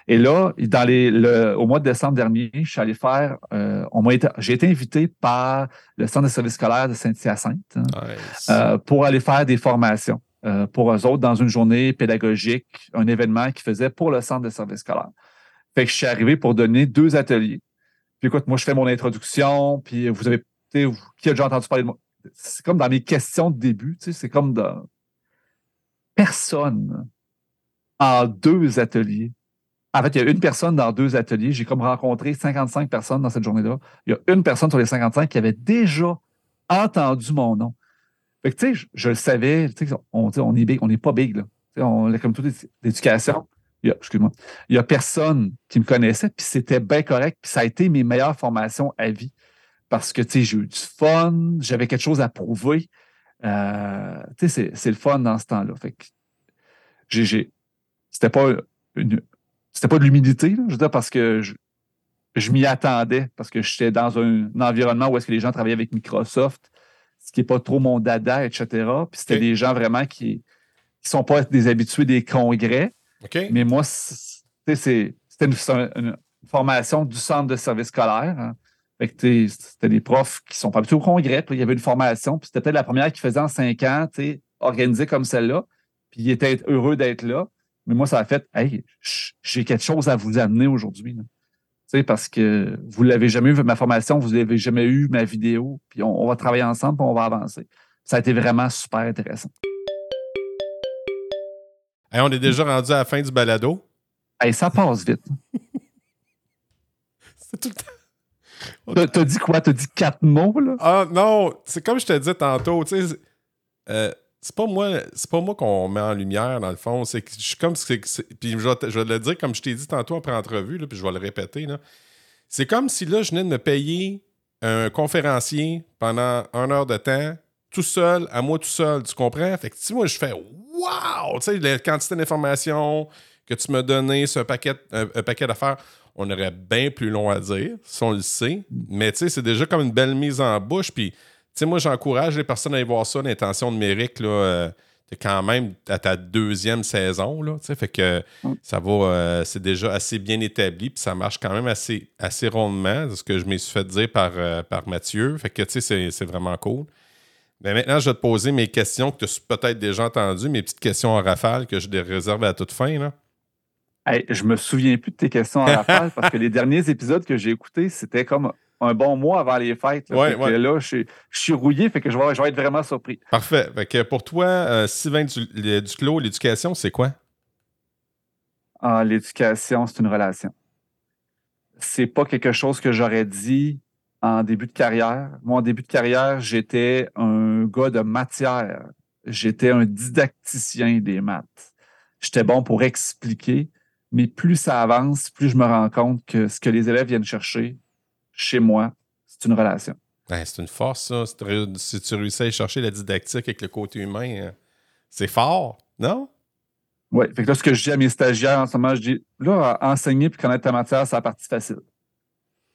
Et là, dans les, le, au mois de décembre dernier, je suis allé faire, euh, j'ai été invité par le Centre de services scolaires de Saint-Hyacinthe hein, euh, pour aller faire des formations euh, pour eux autres dans une journée pédagogique, un événement qu'ils faisaient pour le Centre de services scolaires. Fait que je suis arrivé pour donner deux ateliers. Puis écoute, moi, je fais mon introduction, puis vous avez, qui a déjà entendu parler de moi? C'est comme dans mes questions de début, c'est comme dans personne en deux ateliers. En fait, il y a une personne dans deux ateliers. J'ai comme rencontré 55 personnes dans cette journée-là. Il y a une personne sur les 55 qui avait déjà entendu mon nom. Fait que, tu sais, je, le savais, on, on est big, on n'est pas big, là. on est comme toute l'éducation. Excuse-moi. Il n'y a personne qui me connaissait, puis c'était bien correct, puis ça a été mes meilleures formations à vie. Parce que, tu sais, j'ai eu du fun, j'avais quelque chose à prouver. Euh, tu sais, c'est le fun dans ce temps-là. Fait que, j'ai c'était pas une, c'était pas de l'humidité, je veux dire, parce que je, m'y attendais, parce que j'étais dans un, environnement où est-ce que les gens travaillaient avec Microsoft, ce qui n'est pas trop mon dada, etc. Puis c'était des gens vraiment qui ne sont pas des habitués des congrès. Mais moi, c'était une, formation du centre de service scolaire. Hein. C'était des profs qui sont pas habitués au congrès. Puis il y avait une formation, puis c'était peut-être la première qui faisait en cinq ans, organisée comme celle-là. Puis ils étaient heureux d'être là. Mais moi, ça a fait Hey, j'ai quelque chose à vous amener aujourd'hui. Parce que vous l'avez jamais eu, ma formation, vous n'avez jamais eu ma vidéo, puis on, va travailler ensemble, puis on va avancer. Ça a été vraiment super intéressant. On est déjà rendu à la fin du balado. Hey, ça passe vite. c'est tout le temps. T'as dit quoi? T'as dit quatre mots, là? Ah non, c'est comme je te disais tantôt, tu sais, euh, c'est pas moi c'est pas moi qu'on met en lumière dans le fond c'est que je suis comme puis je vais, le dire comme je t'ai dit tantôt après entrevue là, puis je vais le répéter là. c'est comme si là je venais de me payer un conférencier pendant une heure de temps tout seul à moi tout seul tu comprends? Fait que si moi je fais waouh tu sais la quantité d'informations que tu m'as donné ce paquet un, paquet d'affaires on aurait bien plus long à dire si on le sait. Mais tu sais c'est déjà comme une belle mise en bouche puis sais, moi, j'encourage les personnes à aller voir ça, l'intention numérique, là. Euh, t'es quand même à ta deuxième saison, là, fait que ça va, euh, c'est déjà assez bien établi, puis ça marche quand même assez, assez rondement, ce que je me suis fait dire par, euh, par Mathieu, fait que, tu sais, c'est vraiment cool. Mais maintenant, je vais te poser mes questions que tu as peut-être déjà entendues, mes petites questions en rafale que je les réserve à toute fin, là. Hey, je me souviens plus de tes questions en rafale parce que les derniers épisodes que j'ai écoutés, c'était comme un bon mois avant les fêtes. Là, là je, suis rouillé, fait que je vais, être vraiment surpris. Parfait. que pour toi, euh, Sylvain Duclos, l'éducation, c'est quoi? Ah, l'éducation, c'est une relation. C'est pas quelque chose que j'aurais dit en début de carrière. Moi, en début de carrière, j'étais un gars de matière. J'étais un didacticien des maths. J'étais bon pour expliquer, mais plus ça avance, plus je me rends compte que ce que les élèves viennent chercher, chez moi, c'est une relation. Ben, c'est une force, ça. Si tu réussis à chercher la didactique avec le côté humain, hein, C'est fort, non? Oui. Fait que là, ce que je dis à mes stagiaires en ce moment, je dis là, enseigner puis connaître ta matière, c'est la partie facile.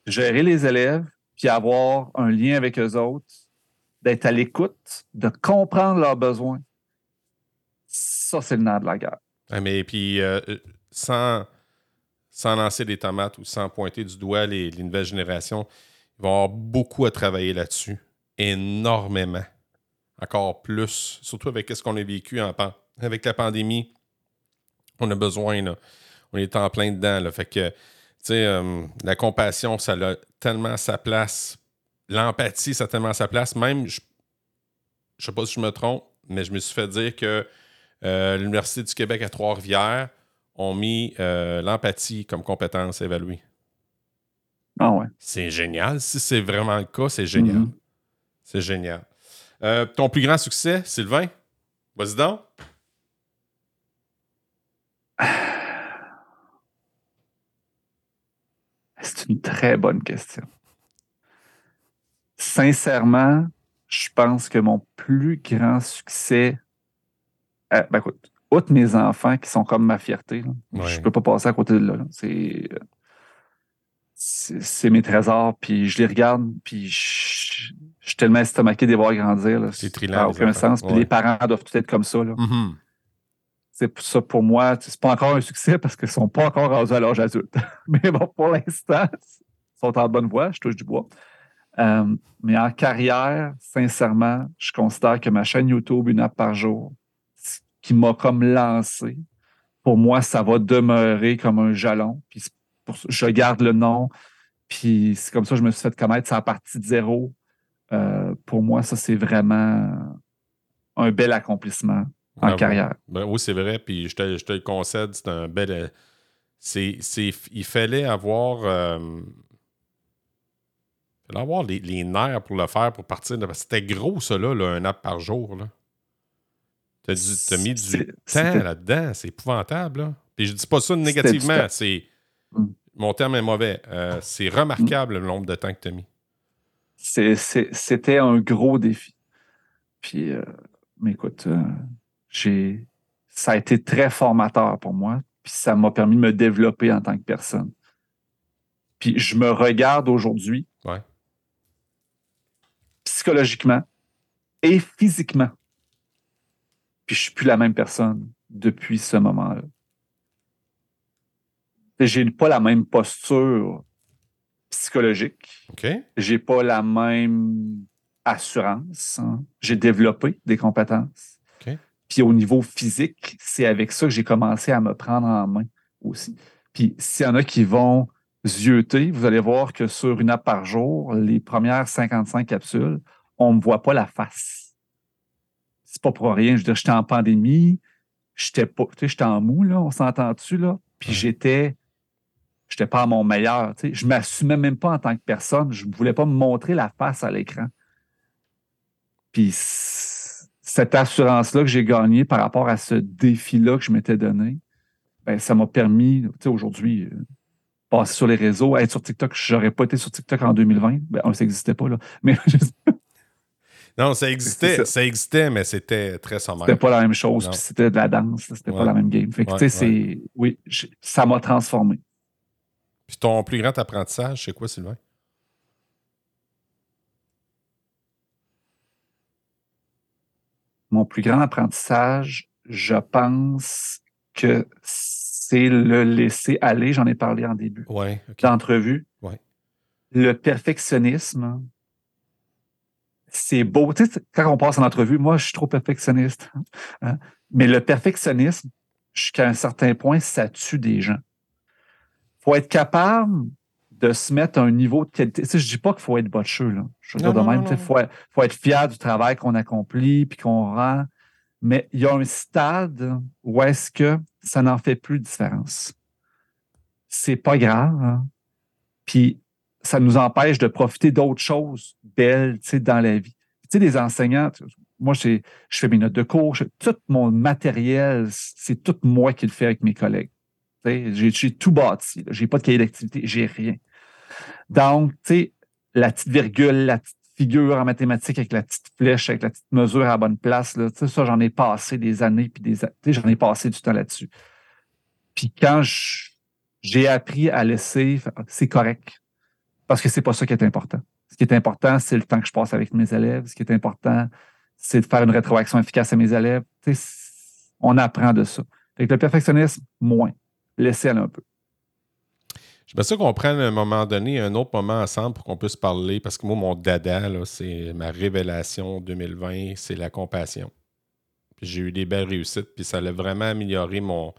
Gérer les élèves, puis avoir un lien avec eux autres, d'être à l'écoute, de comprendre leurs besoins. Ça, c'est le nerf de la guerre. Ah, mais puis, euh, sans, sans lancer des tomates ou sans pointer du doigt les, les nouvelles générations, ils vont avoir beaucoup à travailler là-dessus. Énormément. Encore plus. Surtout avec ce qu'on a vécu en, avec la pandémie on a besoin. Là. On est en plein dedans. Là. Fait que, euh, la compassion, ça a tellement sa place. L'empathie, ça a tellement sa place. Même, je ne sais pas si je me trompe, mais je me suis fait dire que euh, l'Université du Québec à Trois-Rivières ont mis euh, l'empathie comme compétence évaluée. Ah ouais. C'est génial. Si c'est vraiment le cas, c'est génial. Mm-hmm. C'est génial. ton plus grand succès, Sylvain? Vas-y donc. C'est une très bonne question. Sincèrement, je pense que mon plus grand succès, euh, ben écoute, outre mes enfants qui sont comme ma fierté, je ne peux pas passer à côté de là. C'est, c'est, mes trésors, puis je les regarde, puis je, suis tellement estomaqué de les voir grandir. C'est trilant. aucun sens. Puis les parents doivent tout être comme ça. Là. Mm-hmm c'est ça pour moi, c'est pas encore un succès parce qu'ils sont pas encore rendus à l'âge adulte. mais bon, pour l'instant, ils sont en bonne voie, je touche du bois. Euh, mais en carrière, sincèrement, je considère que ma chaîne YouTube, une app par jour, qui m'a comme lancé, pour moi, ça va demeurer comme un jalon. Puis je garde le nom. Puis c'est comme ça que je me suis fait connaître. C'est à partie de zéro. Euh, pour moi, ça, c'est vraiment un bel accomplissement en ben, carrière. Ben, oui, c'est vrai. Puis je te, je te, le concède, c'est un bel. Euh, c'est, il fallait avoir. Euh, il fallait avoir les, les, nerfs pour le faire, pour partir. C'était gros, ça, là, un app par jour. Tu as, mis du temps là-dedans. C'est épouvantable. Là. Puis je dis pas ça négativement. C'est. Mm. Mon terme est mauvais. Euh, c'est remarquable le nombre de temps que tu as mis. C'était un gros défi. Puis, mais écoute, ça a été très formateur pour moi, puis ça m'a permis de me développer en tant que personne. Puis je me regarde aujourd'hui, psychologiquement et physiquement. Puis je suis plus la même personne depuis ce moment-là. J'ai pas la même posture psychologique. J'ai pas la même assurance. Hein. J'ai développé des compétences. Puis au niveau physique, c'est avec ça que j'ai commencé à me prendre en main aussi. Puis s'il y en a qui vont zioter, vous allez voir que sur une app par jour, les premières 55 capsules, on ne me voit pas la face. C'est pas pour rien. Je veux dire, j'étais en pandémie, j'étais pas, tu sais, j'étais en mou, là, on s'entend-tu, là? Puis j'étais, j'étais pas à mon meilleur, tu sais. Je m'assumais même pas en tant que personne. Je ne voulais pas me montrer la face à l'écran. Puis cette assurance-là que j'ai gagnée par rapport à ce défi-là que je m'étais donné, ben, ça m'a permis, tu sais, aujourd'hui, euh, passer sur les réseaux, être sur TikTok. J'aurais pas été sur TikTok en 2020. Ben, ça n'existait pas, là. Mais Non, ça existait, ça. existait, mais c'était très sommaire. C'était pas la même chose, puis c'était de la danse, c'était pas la même game. Fait que, tu sais, c'est. Oui, ça m'a transformé. Puis ton plus grand apprentissage, c'est quoi, Sylvain? Mon plus grand apprentissage, je pense que c'est le laisser aller. J'en ai parlé en début d'entrevue. Le perfectionnisme, c'est beau. Tu sais, quand on passe en entrevue, moi, je suis trop perfectionniste. Hein. Mais le perfectionnisme, jusqu'à un certain point, ça tue des gens. Il faut être capable de se mettre à un niveau de qualité. Je ne dis pas qu'il faut être botcheux. Là. Je veux dire de même, il faut, faut, être fier du travail qu'on accomplit puis qu'on rend. Mais il y a un stade où est-ce que ça n'en fait plus de différence. C'est pas grave. Hein. Puis ça nous empêche de profiter d'autres choses belles dans la vie. Tu sais, les enseignants, moi, je fais mes notes de cours, tout mon matériel, c'est tout moi qui le fais avec mes collègues. J'ai tout bâti. J'ai pas de cahier d'activité, j'ai rien. Donc, tu sais, la petite virgule, la petite figure en mathématiques avec la petite flèche, avec la petite mesure à la bonne place. Là. Ça, j'en ai passé des années, puis des j'en ai passé du temps là-dessus. Puis quand j'ai appris à laisser, c'est correct. Parce que c'est pas ça qui est important. Ce qui est important, c'est le temps que je passe avec mes élèves. Ce qui est important, c'est de faire une rétroaction efficace à mes élèves. on apprend de ça. Avec le perfectionnisme, moins. Laissez aller un peu. Je ça qu'on prenne un moment donné un autre moment ensemble pour qu'on puisse parler, parce que moi, mon dada, c'est ma révélation 2020, c'est la compassion. J'ai eu des belles réussites, puis ça a vraiment amélioré mon,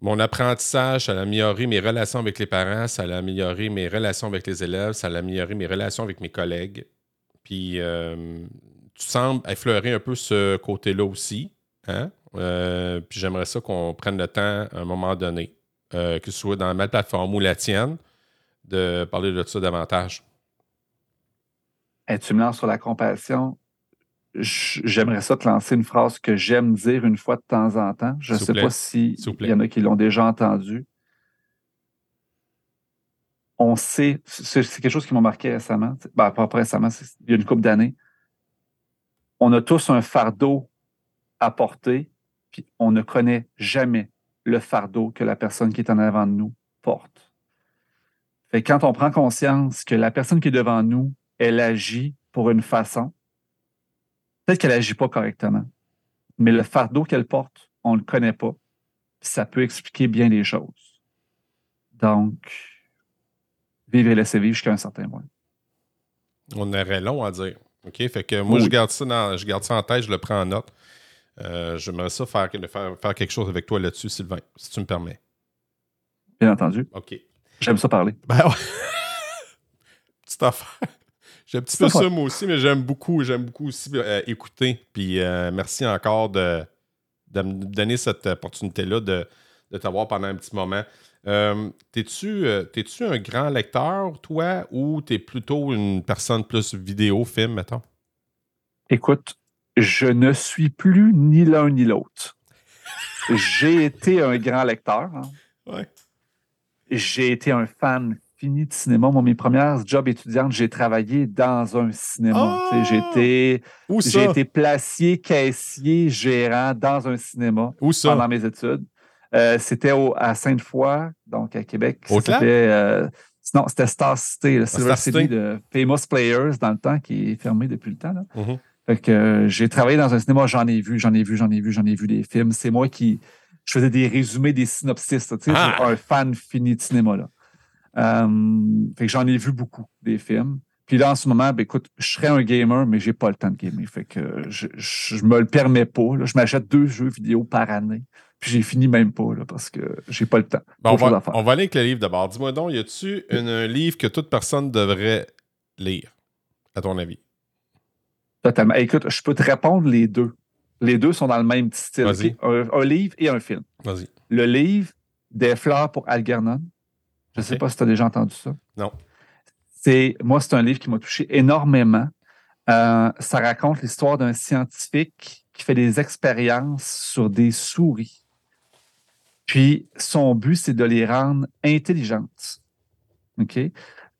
mon apprentissage, ça a amélioré mes relations avec les parents, ça a amélioré mes relations avec les élèves, ça a amélioré mes relations avec mes collègues. Puis euh, tu sembles effleurer un peu ce côté-là aussi. Hein? Euh, puis j'aimerais ça qu'on prenne le temps à un moment donné euh, que ce soit dans ma plateforme ou la tienne, de parler de ça davantage. Et tu me lances sur la compassion. J'aimerais ça te lancer une phrase que j'aime dire une fois de temps en temps. Je ne sais pas s'il y en a qui l'ont déjà entendu. On sait, c'est quelque chose qui m'a marqué récemment, ben, pas récemment, il y a une couple d'années. On a tous un fardeau à porter, puis on ne connaît jamais le fardeau que la personne qui est en avant de nous porte. Fait quand on prend conscience que la personne qui est devant nous, elle agit pour une façon, peut-être qu'elle n'agit pas correctement, mais le fardeau qu'elle porte, on ne le connaît pas. Ça peut expliquer bien les choses. Donc, vivre et laisser vivre jusqu'à un certain point. On aurait long à dire. OK? Fait que moi, je, garde ça je garde ça en tête, je le prends en note. Euh, j'aimerais ça faire, faire, quelque chose avec toi là-dessus, Sylvain, si tu me permets. Bien entendu. OK. J'aime ça parler. Ben ouais. Petite affaire. J'ai un petit peu ça moi aussi, mais j'aime beaucoup, j'aime beaucoup aussi euh, écouter. Puis euh, merci encore de, de, me donner cette opportunité-là de, de t'avoir pendant un petit moment. T'es-tu un grand lecteur, toi, ou t'es plutôt une personne plus vidéo, film, mettons? Écoute, je ne suis plus ni l'un ni l'autre. J'ai été un grand lecteur. Hein. J'ai été un fan fini de cinéma. Moi, mes premières jobs étudiantes, j'ai travaillé dans un cinéma. Ah! J'ai été, j'ai été placier, caissier, gérant dans un cinéma pendant mes études. Euh, c'était à Sainte-Foy, donc à Québec. C'était euh, non, c'était Star City, le Silver City de Famous Players dans le temps, qui est fermé depuis le temps. Là. Mm-hmm que euh, j'ai travaillé dans un cinéma, j'en ai vu, j'en ai vu, j'en ai vu, j'en ai vu des films. C'est moi qui je faisais des résumés, des synopsis. Tu sais, ah! un fan fini de cinéma. Là. Euh, fait que j'en ai vu beaucoup des films. Puis là, en ce moment, ben, écoute, je serais un gamer, mais j'ai pas le temps de gamer. Fait que je, je, me le permets pas. Je m'achète deux jeux vidéo par année. Puis j'ai fini même pas là, parce que j'ai pas le temps. on, va, on, va, aller avec le livre d'abord. Dis-moi donc, y a-tu un livre que toute personne devrait lire, à ton avis? Totalement. Écoute, je peux te répondre les deux. Les deux sont dans le même style. Un, livre et un film. Vas-y. Le livre, Des fleurs pour Algernon. Je ne sais pas si tu as déjà entendu ça. Non. C'est, moi, c'est un livre qui m'a touché énormément. Euh, ça raconte l'histoire d'un scientifique qui fait des expériences sur des souris. Puis, son but, c'est de les rendre intelligentes. OK?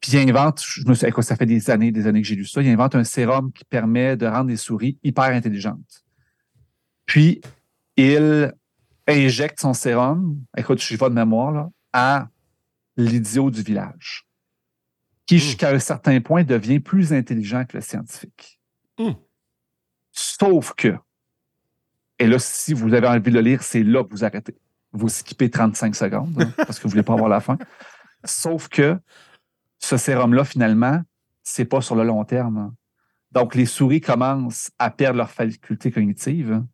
Puis il invente, je me suis, ça fait des années, des années que j'ai lu ça, il invente un sérum qui permet de rendre les souris hyper intelligentes. Puis il injecte son sérum, écoute, je suis pas de mémoire, là, à l'idiot du village, qui hmm. jusqu'à un certain point devient plus intelligent que le scientifique. Hmm. Sauf que, et là, si vous avez envie de le lire, c'est là que vous arrêtez. Vous skippez 35 secondes hein, parce que vous ne voulez pas avoir la fin. Sauf que ce sérum-là, finalement, c'est pas sur le long terme. Donc, les souris commencent à perdre leur faculté cognitive. Hein.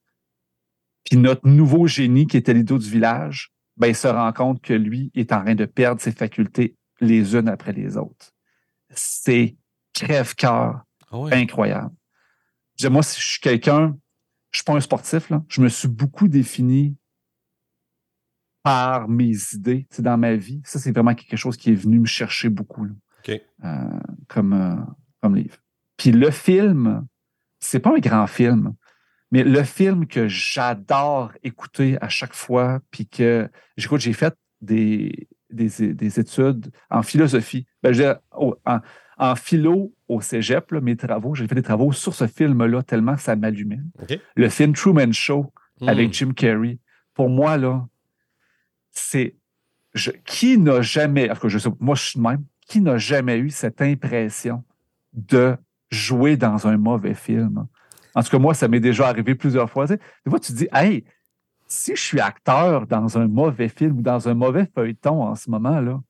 Puis notre nouveau génie, qui était l'idiot du village, ben, il se rend compte que lui est en train de perdre ses facultés les unes après les autres. C'est crève-cœur ah incroyable. moi, si je suis quelqu'un, je suis pas un sportif, là. je me suis beaucoup défini par mes idées dans ma vie. Ça, c'est vraiment quelque chose qui est venu me chercher beaucoup euh, comme, euh, comme livre. Puis le film, c'est pas un grand film, mais le film que j'adore écouter à chaque fois, puis que j'ai fait des, des, études en philosophie. Ben, je en, En philo, au cégep, mes travaux, j'ai fait des travaux sur ce film-là tellement que ça m'allumait. Le film Truman Show avec hmm. Jim Carrey. Pour moi, là, c'est. qui n'a jamais. moi, je suis même. Qui n'a jamais eu cette impression de jouer dans un mauvais film? En tout cas, moi, ça m'est déjà arrivé plusieurs fois. des fois, tu te dis, hey, si je suis acteur dans un mauvais film ou dans un mauvais feuilleton en ce moment, là,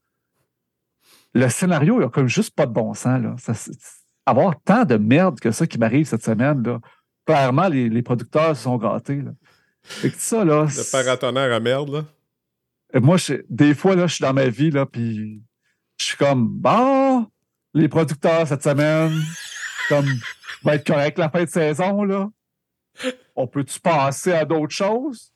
le scénario, il a comme juste pas de bon sens. Là. avoir tant de merde que ça qui m'arrive cette semaine, là, clairement, les, producteurs se sont gâtés. Là. ça, là. Le paratonnerre à merde, là. Moi, des fois, là, je suis dans ma vie, là, puis je suis comme, bon, les producteurs cette semaine, comme, va être correct la fin de saison, là. On peut-tu passer à d'autres choses?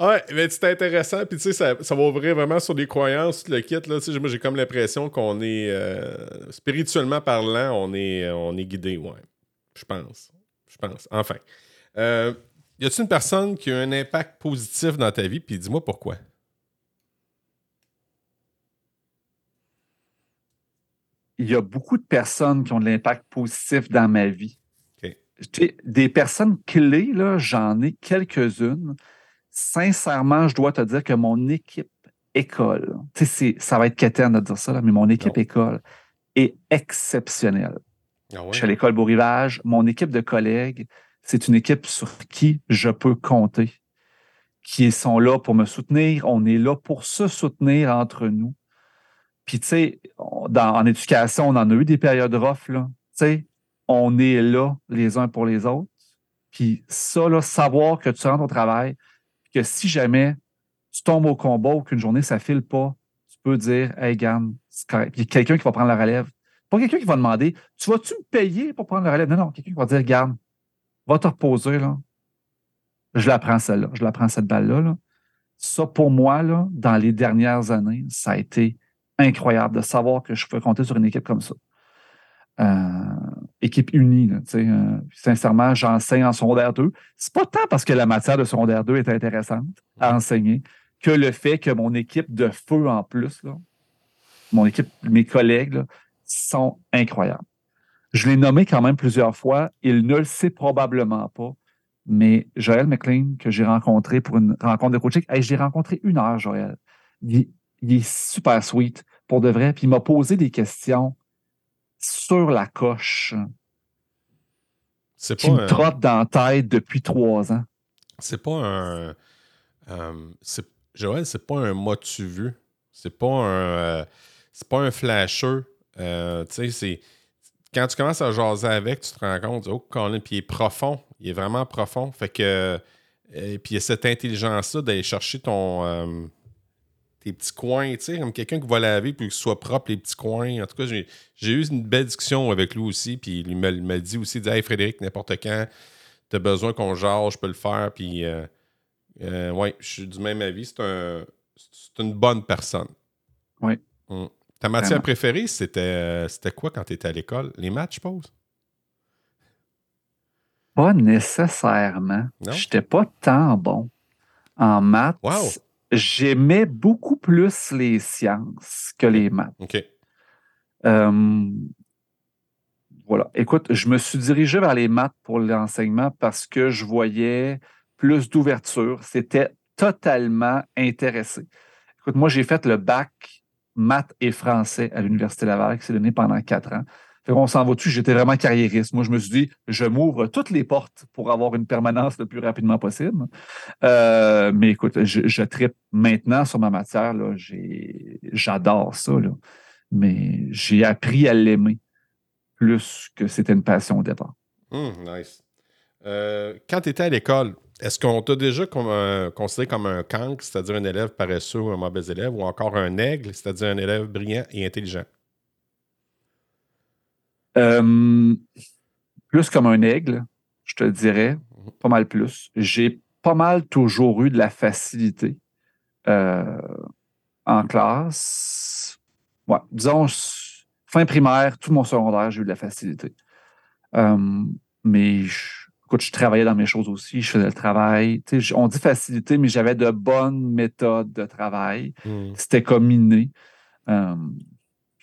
Ouais, mais c'est intéressant. Puis, tu sais, ça, ça, va ouvrir vraiment sur des croyances, le kit. Là, moi, j'ai comme l'impression qu'on est, euh, spirituellement parlant, on est, on est guidé, ouais. Je pense. Je pense. Enfin. Euh, y a-t-il une personne qui a un impact positif dans ta vie? Puis, dis-moi pourquoi. Il y a beaucoup de personnes qui ont de l'impact positif dans ma vie. Des personnes clés, j'en ai quelques-unes sincèrement, je dois te dire que mon équipe école, ça va être quétaine de dire ça, mais mon équipe école est exceptionnelle. Ah je suis à l'école Beau Rivage. Mon équipe de collègues, c'est une équipe sur qui je peux compter, qui sont là pour me soutenir. On est là pour se soutenir entre nous. Puis, tu sais, en éducation, on en a eu des périodes rough, là. Tu sais, on est là les uns pour les autres. Puis ça, là, savoir que tu rentres au travail, que si jamais tu tombes au combat ou qu'une journée, ça file pas, tu peux dire Hey, gamme, c'est correct. Quelqu'un qui va prendre la relève. Pas quelqu'un qui va demander Tu vas-tu me payer pour prendre la relève? Non, non, quelqu'un qui va dire Garde, va te reposer, là. Je la prends celle-là, je la prends cette balle-là. Ça, pour moi, là, dans les dernières années, ça a été incroyable de savoir que je peux compter sur une équipe comme ça. Euh, équipe unie. Euh, sincèrement, j'enseigne en secondaire 2. C'est pas tant parce que la matière de secondaire 2 est intéressante à enseigner que le fait que mon équipe de feu en plus, mon équipe, mes collègues, sont incroyables. Je l'ai nommé quand même plusieurs fois. Il ne le sait probablement pas. Mais Joël McLean, que j'ai rencontré pour une rencontre de coaching, j'ai rencontré une heure, Joël. Il, il, est super sweet, pour de vrai. Puis il m'a posé des questions sur la coche qui me trotte dans la tête depuis trois ans. C'est pas un. Euh, Joël, c'est pas un motu vu. C'est pas un. Euh, c'est pas un flasher. Euh, tu sais, c'est. Quand tu commences à jaser avec, tu te rends compte, oh, Colin, puis il est profond. Il est vraiment profond. Fait que. Et puis il y a cette intelligence-là d'aller chercher ton tes petits coins, tu sais, comme quelqu'un qui va laver puis que ce soit propre les petits coins. En tout cas, j'ai eu une belle discussion avec lui aussi, puis il m'a dit aussi, dit, hey Frédéric, n'importe quand, tu as besoin qu'on jase, je peux le faire, puis euh, euh, ouais, je suis du même avis, c'est un, une bonne personne. Oui. Hum. Ta matière préférée, c'était quoi quand tu étais à l'école? Les maths, je suppose? Pas nécessairement. Je n'étais pas tant bon en maths. Wow j'aimais beaucoup plus les sciences que les maths. OK. Euh, voilà. Écoute, je me suis dirigé vers les maths pour l'enseignement parce que je voyais plus d'ouverture. C'était totalement intéressé. Écoute, moi, j'ai fait le bac maths et français à l'Université Laval qui s'est donné pendant quatre ans. On s'en va dessus, j'étais vraiment carriériste. Moi, je me suis dit, je m'ouvre toutes les portes pour avoir une permanence le plus rapidement possible. Euh, mais écoute, je, je tripe maintenant sur ma matière. J'adore ça. Mais j'ai appris à l'aimer plus que c'était une passion au départ. Hum, nice. Euh, quand tu étais à l'école, est-ce qu'on t'a déjà considéré comme un cancre, c'est-à-dire un élève paresseux ou un mauvais élève, ou encore un aigle, c'est-à-dire un élève brillant et intelligent? Euh, plus comme un aigle, je te dirais, pas mal plus. J'ai pas mal toujours eu de la facilité euh, en classe. Ouais, disons, fin primaire, tout mon secondaire, j'ai eu de la facilité. Euh, mais je, écoute, je travaillais dans mes choses aussi, je faisais le travail. On dit facilité, mais j'avais de bonnes méthodes de travail. Hmm. C'était comme inné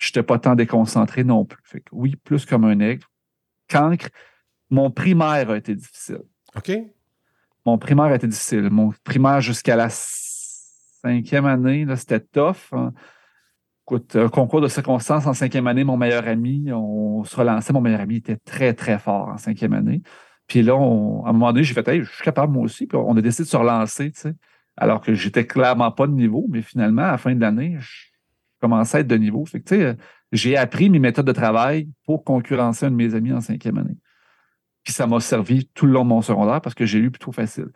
je n'étais pas tant déconcentré non plus. Fait que oui, plus comme un aigle. Cancre, mon primaire a été difficile. OK. Mon primaire a été difficile. Mon primaire jusqu'à la cinquième année, c'était tough. Hein. Écoute, un concours de circonstances en cinquième année, mon meilleur ami, on se relançait. Mon meilleur ami était très, très fort en cinquième année. Puis là, à un moment donné, j'ai fait, hey, je suis capable moi aussi. Puis on a décidé de se relancer, tu sais. Alors que j'étais clairement pas de niveau, mais finalement, à la fin de l'année, je commençais à être de niveau. Fait que, tu sais, j'ai appris mes méthodes de travail pour concurrencer un de mes amis en cinquième année. Puis ça m'a servi tout le long de mon secondaire parce que j'ai eu plutôt facile.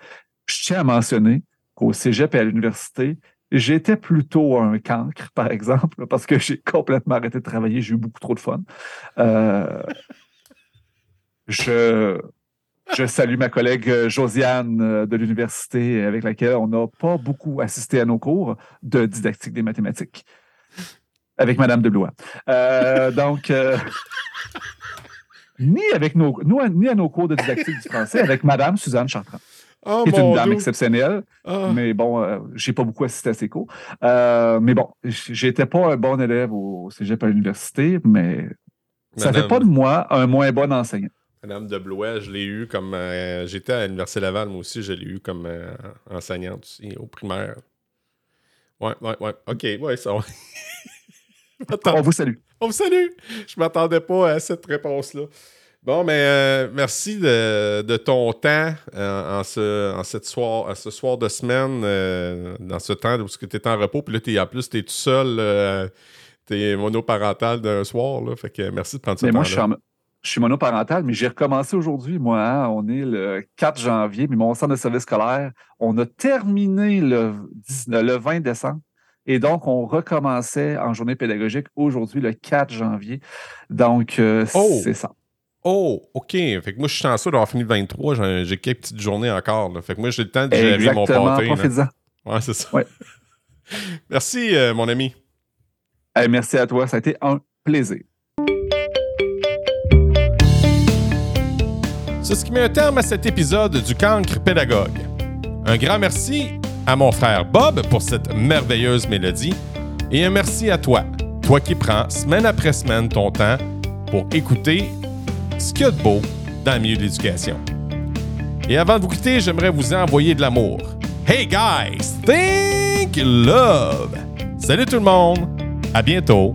Je tiens à mentionner qu'au cégep et à l'université, j'étais plutôt un cancre, par exemple, parce que j'ai complètement arrêté de travailler. J'ai eu beaucoup trop de fun. Euh, je, je salue ma collègue Josiane euh, de l'université avec laquelle on n'a pas beaucoup assisté à nos cours de didactique des mathématiques avec Madame de Euh, donc, euh, ni avec nos, ni à nos cours de didactique du français avec Madame Suzanne Chartrand. Oh, qui est une dame exceptionnelle. Ah. Mais bon, je euh, j'ai pas beaucoup assisté à ses cours. Euh, mais bon, j'étais pas un bon élève au cégep à l'université, mais ça fait pas de moi un moins bon enseignant. Madame de Blois, je l'ai eu comme. J'étais à l'Université Laval, moi aussi, je l'ai eu comme enseignante aussi, au primaire. Ouais, ouais, ouais. OK, ouais, ça. On vous salue. On vous salue. Je m'attendais pas à cette réponse-là. Bon, mais euh, merci de, ton temps euh, en, ce, en cette soir, ce soir de semaine, euh, dans ce temps où tu es en repos. Puis là, es, en plus, tu es tout seul, tu es monoparental d'un soir. Là, fait que merci de prendre ce temps. Moi, je suis, monoparental, mais j'ai recommencé aujourd'hui. Moi, hein. on est le 4 janvier, mais mon centre de service scolaire, on a terminé le, le 20 décembre. Et donc, on recommençait en journée pédagogique aujourd'hui, le 4 janvier. Donc, euh, oh! c'est ça. Oh, OK. Fait que moi, je suis chanceux d'avoir fini le 23. J'ai quelques petites journées encore. Fait que moi, j'ai le temps de gérer mon pâté. Exactement, Ouais, c'est ça. merci, euh, mon ami. merci à toi. Ça a été un plaisir. Ce qui met un terme à cet épisode du Cancre Pédagogue. Un grand merci à mon frère Bob pour cette merveilleuse mélodie et un merci à toi, toi qui prends semaine après semaine ton temps pour écouter ce qu'il y a de beau dans le milieu de l'éducation. Et avant de vous quitter, j'aimerais vous envoyer de l'amour. Hey guys, think love! Salut tout le monde, à bientôt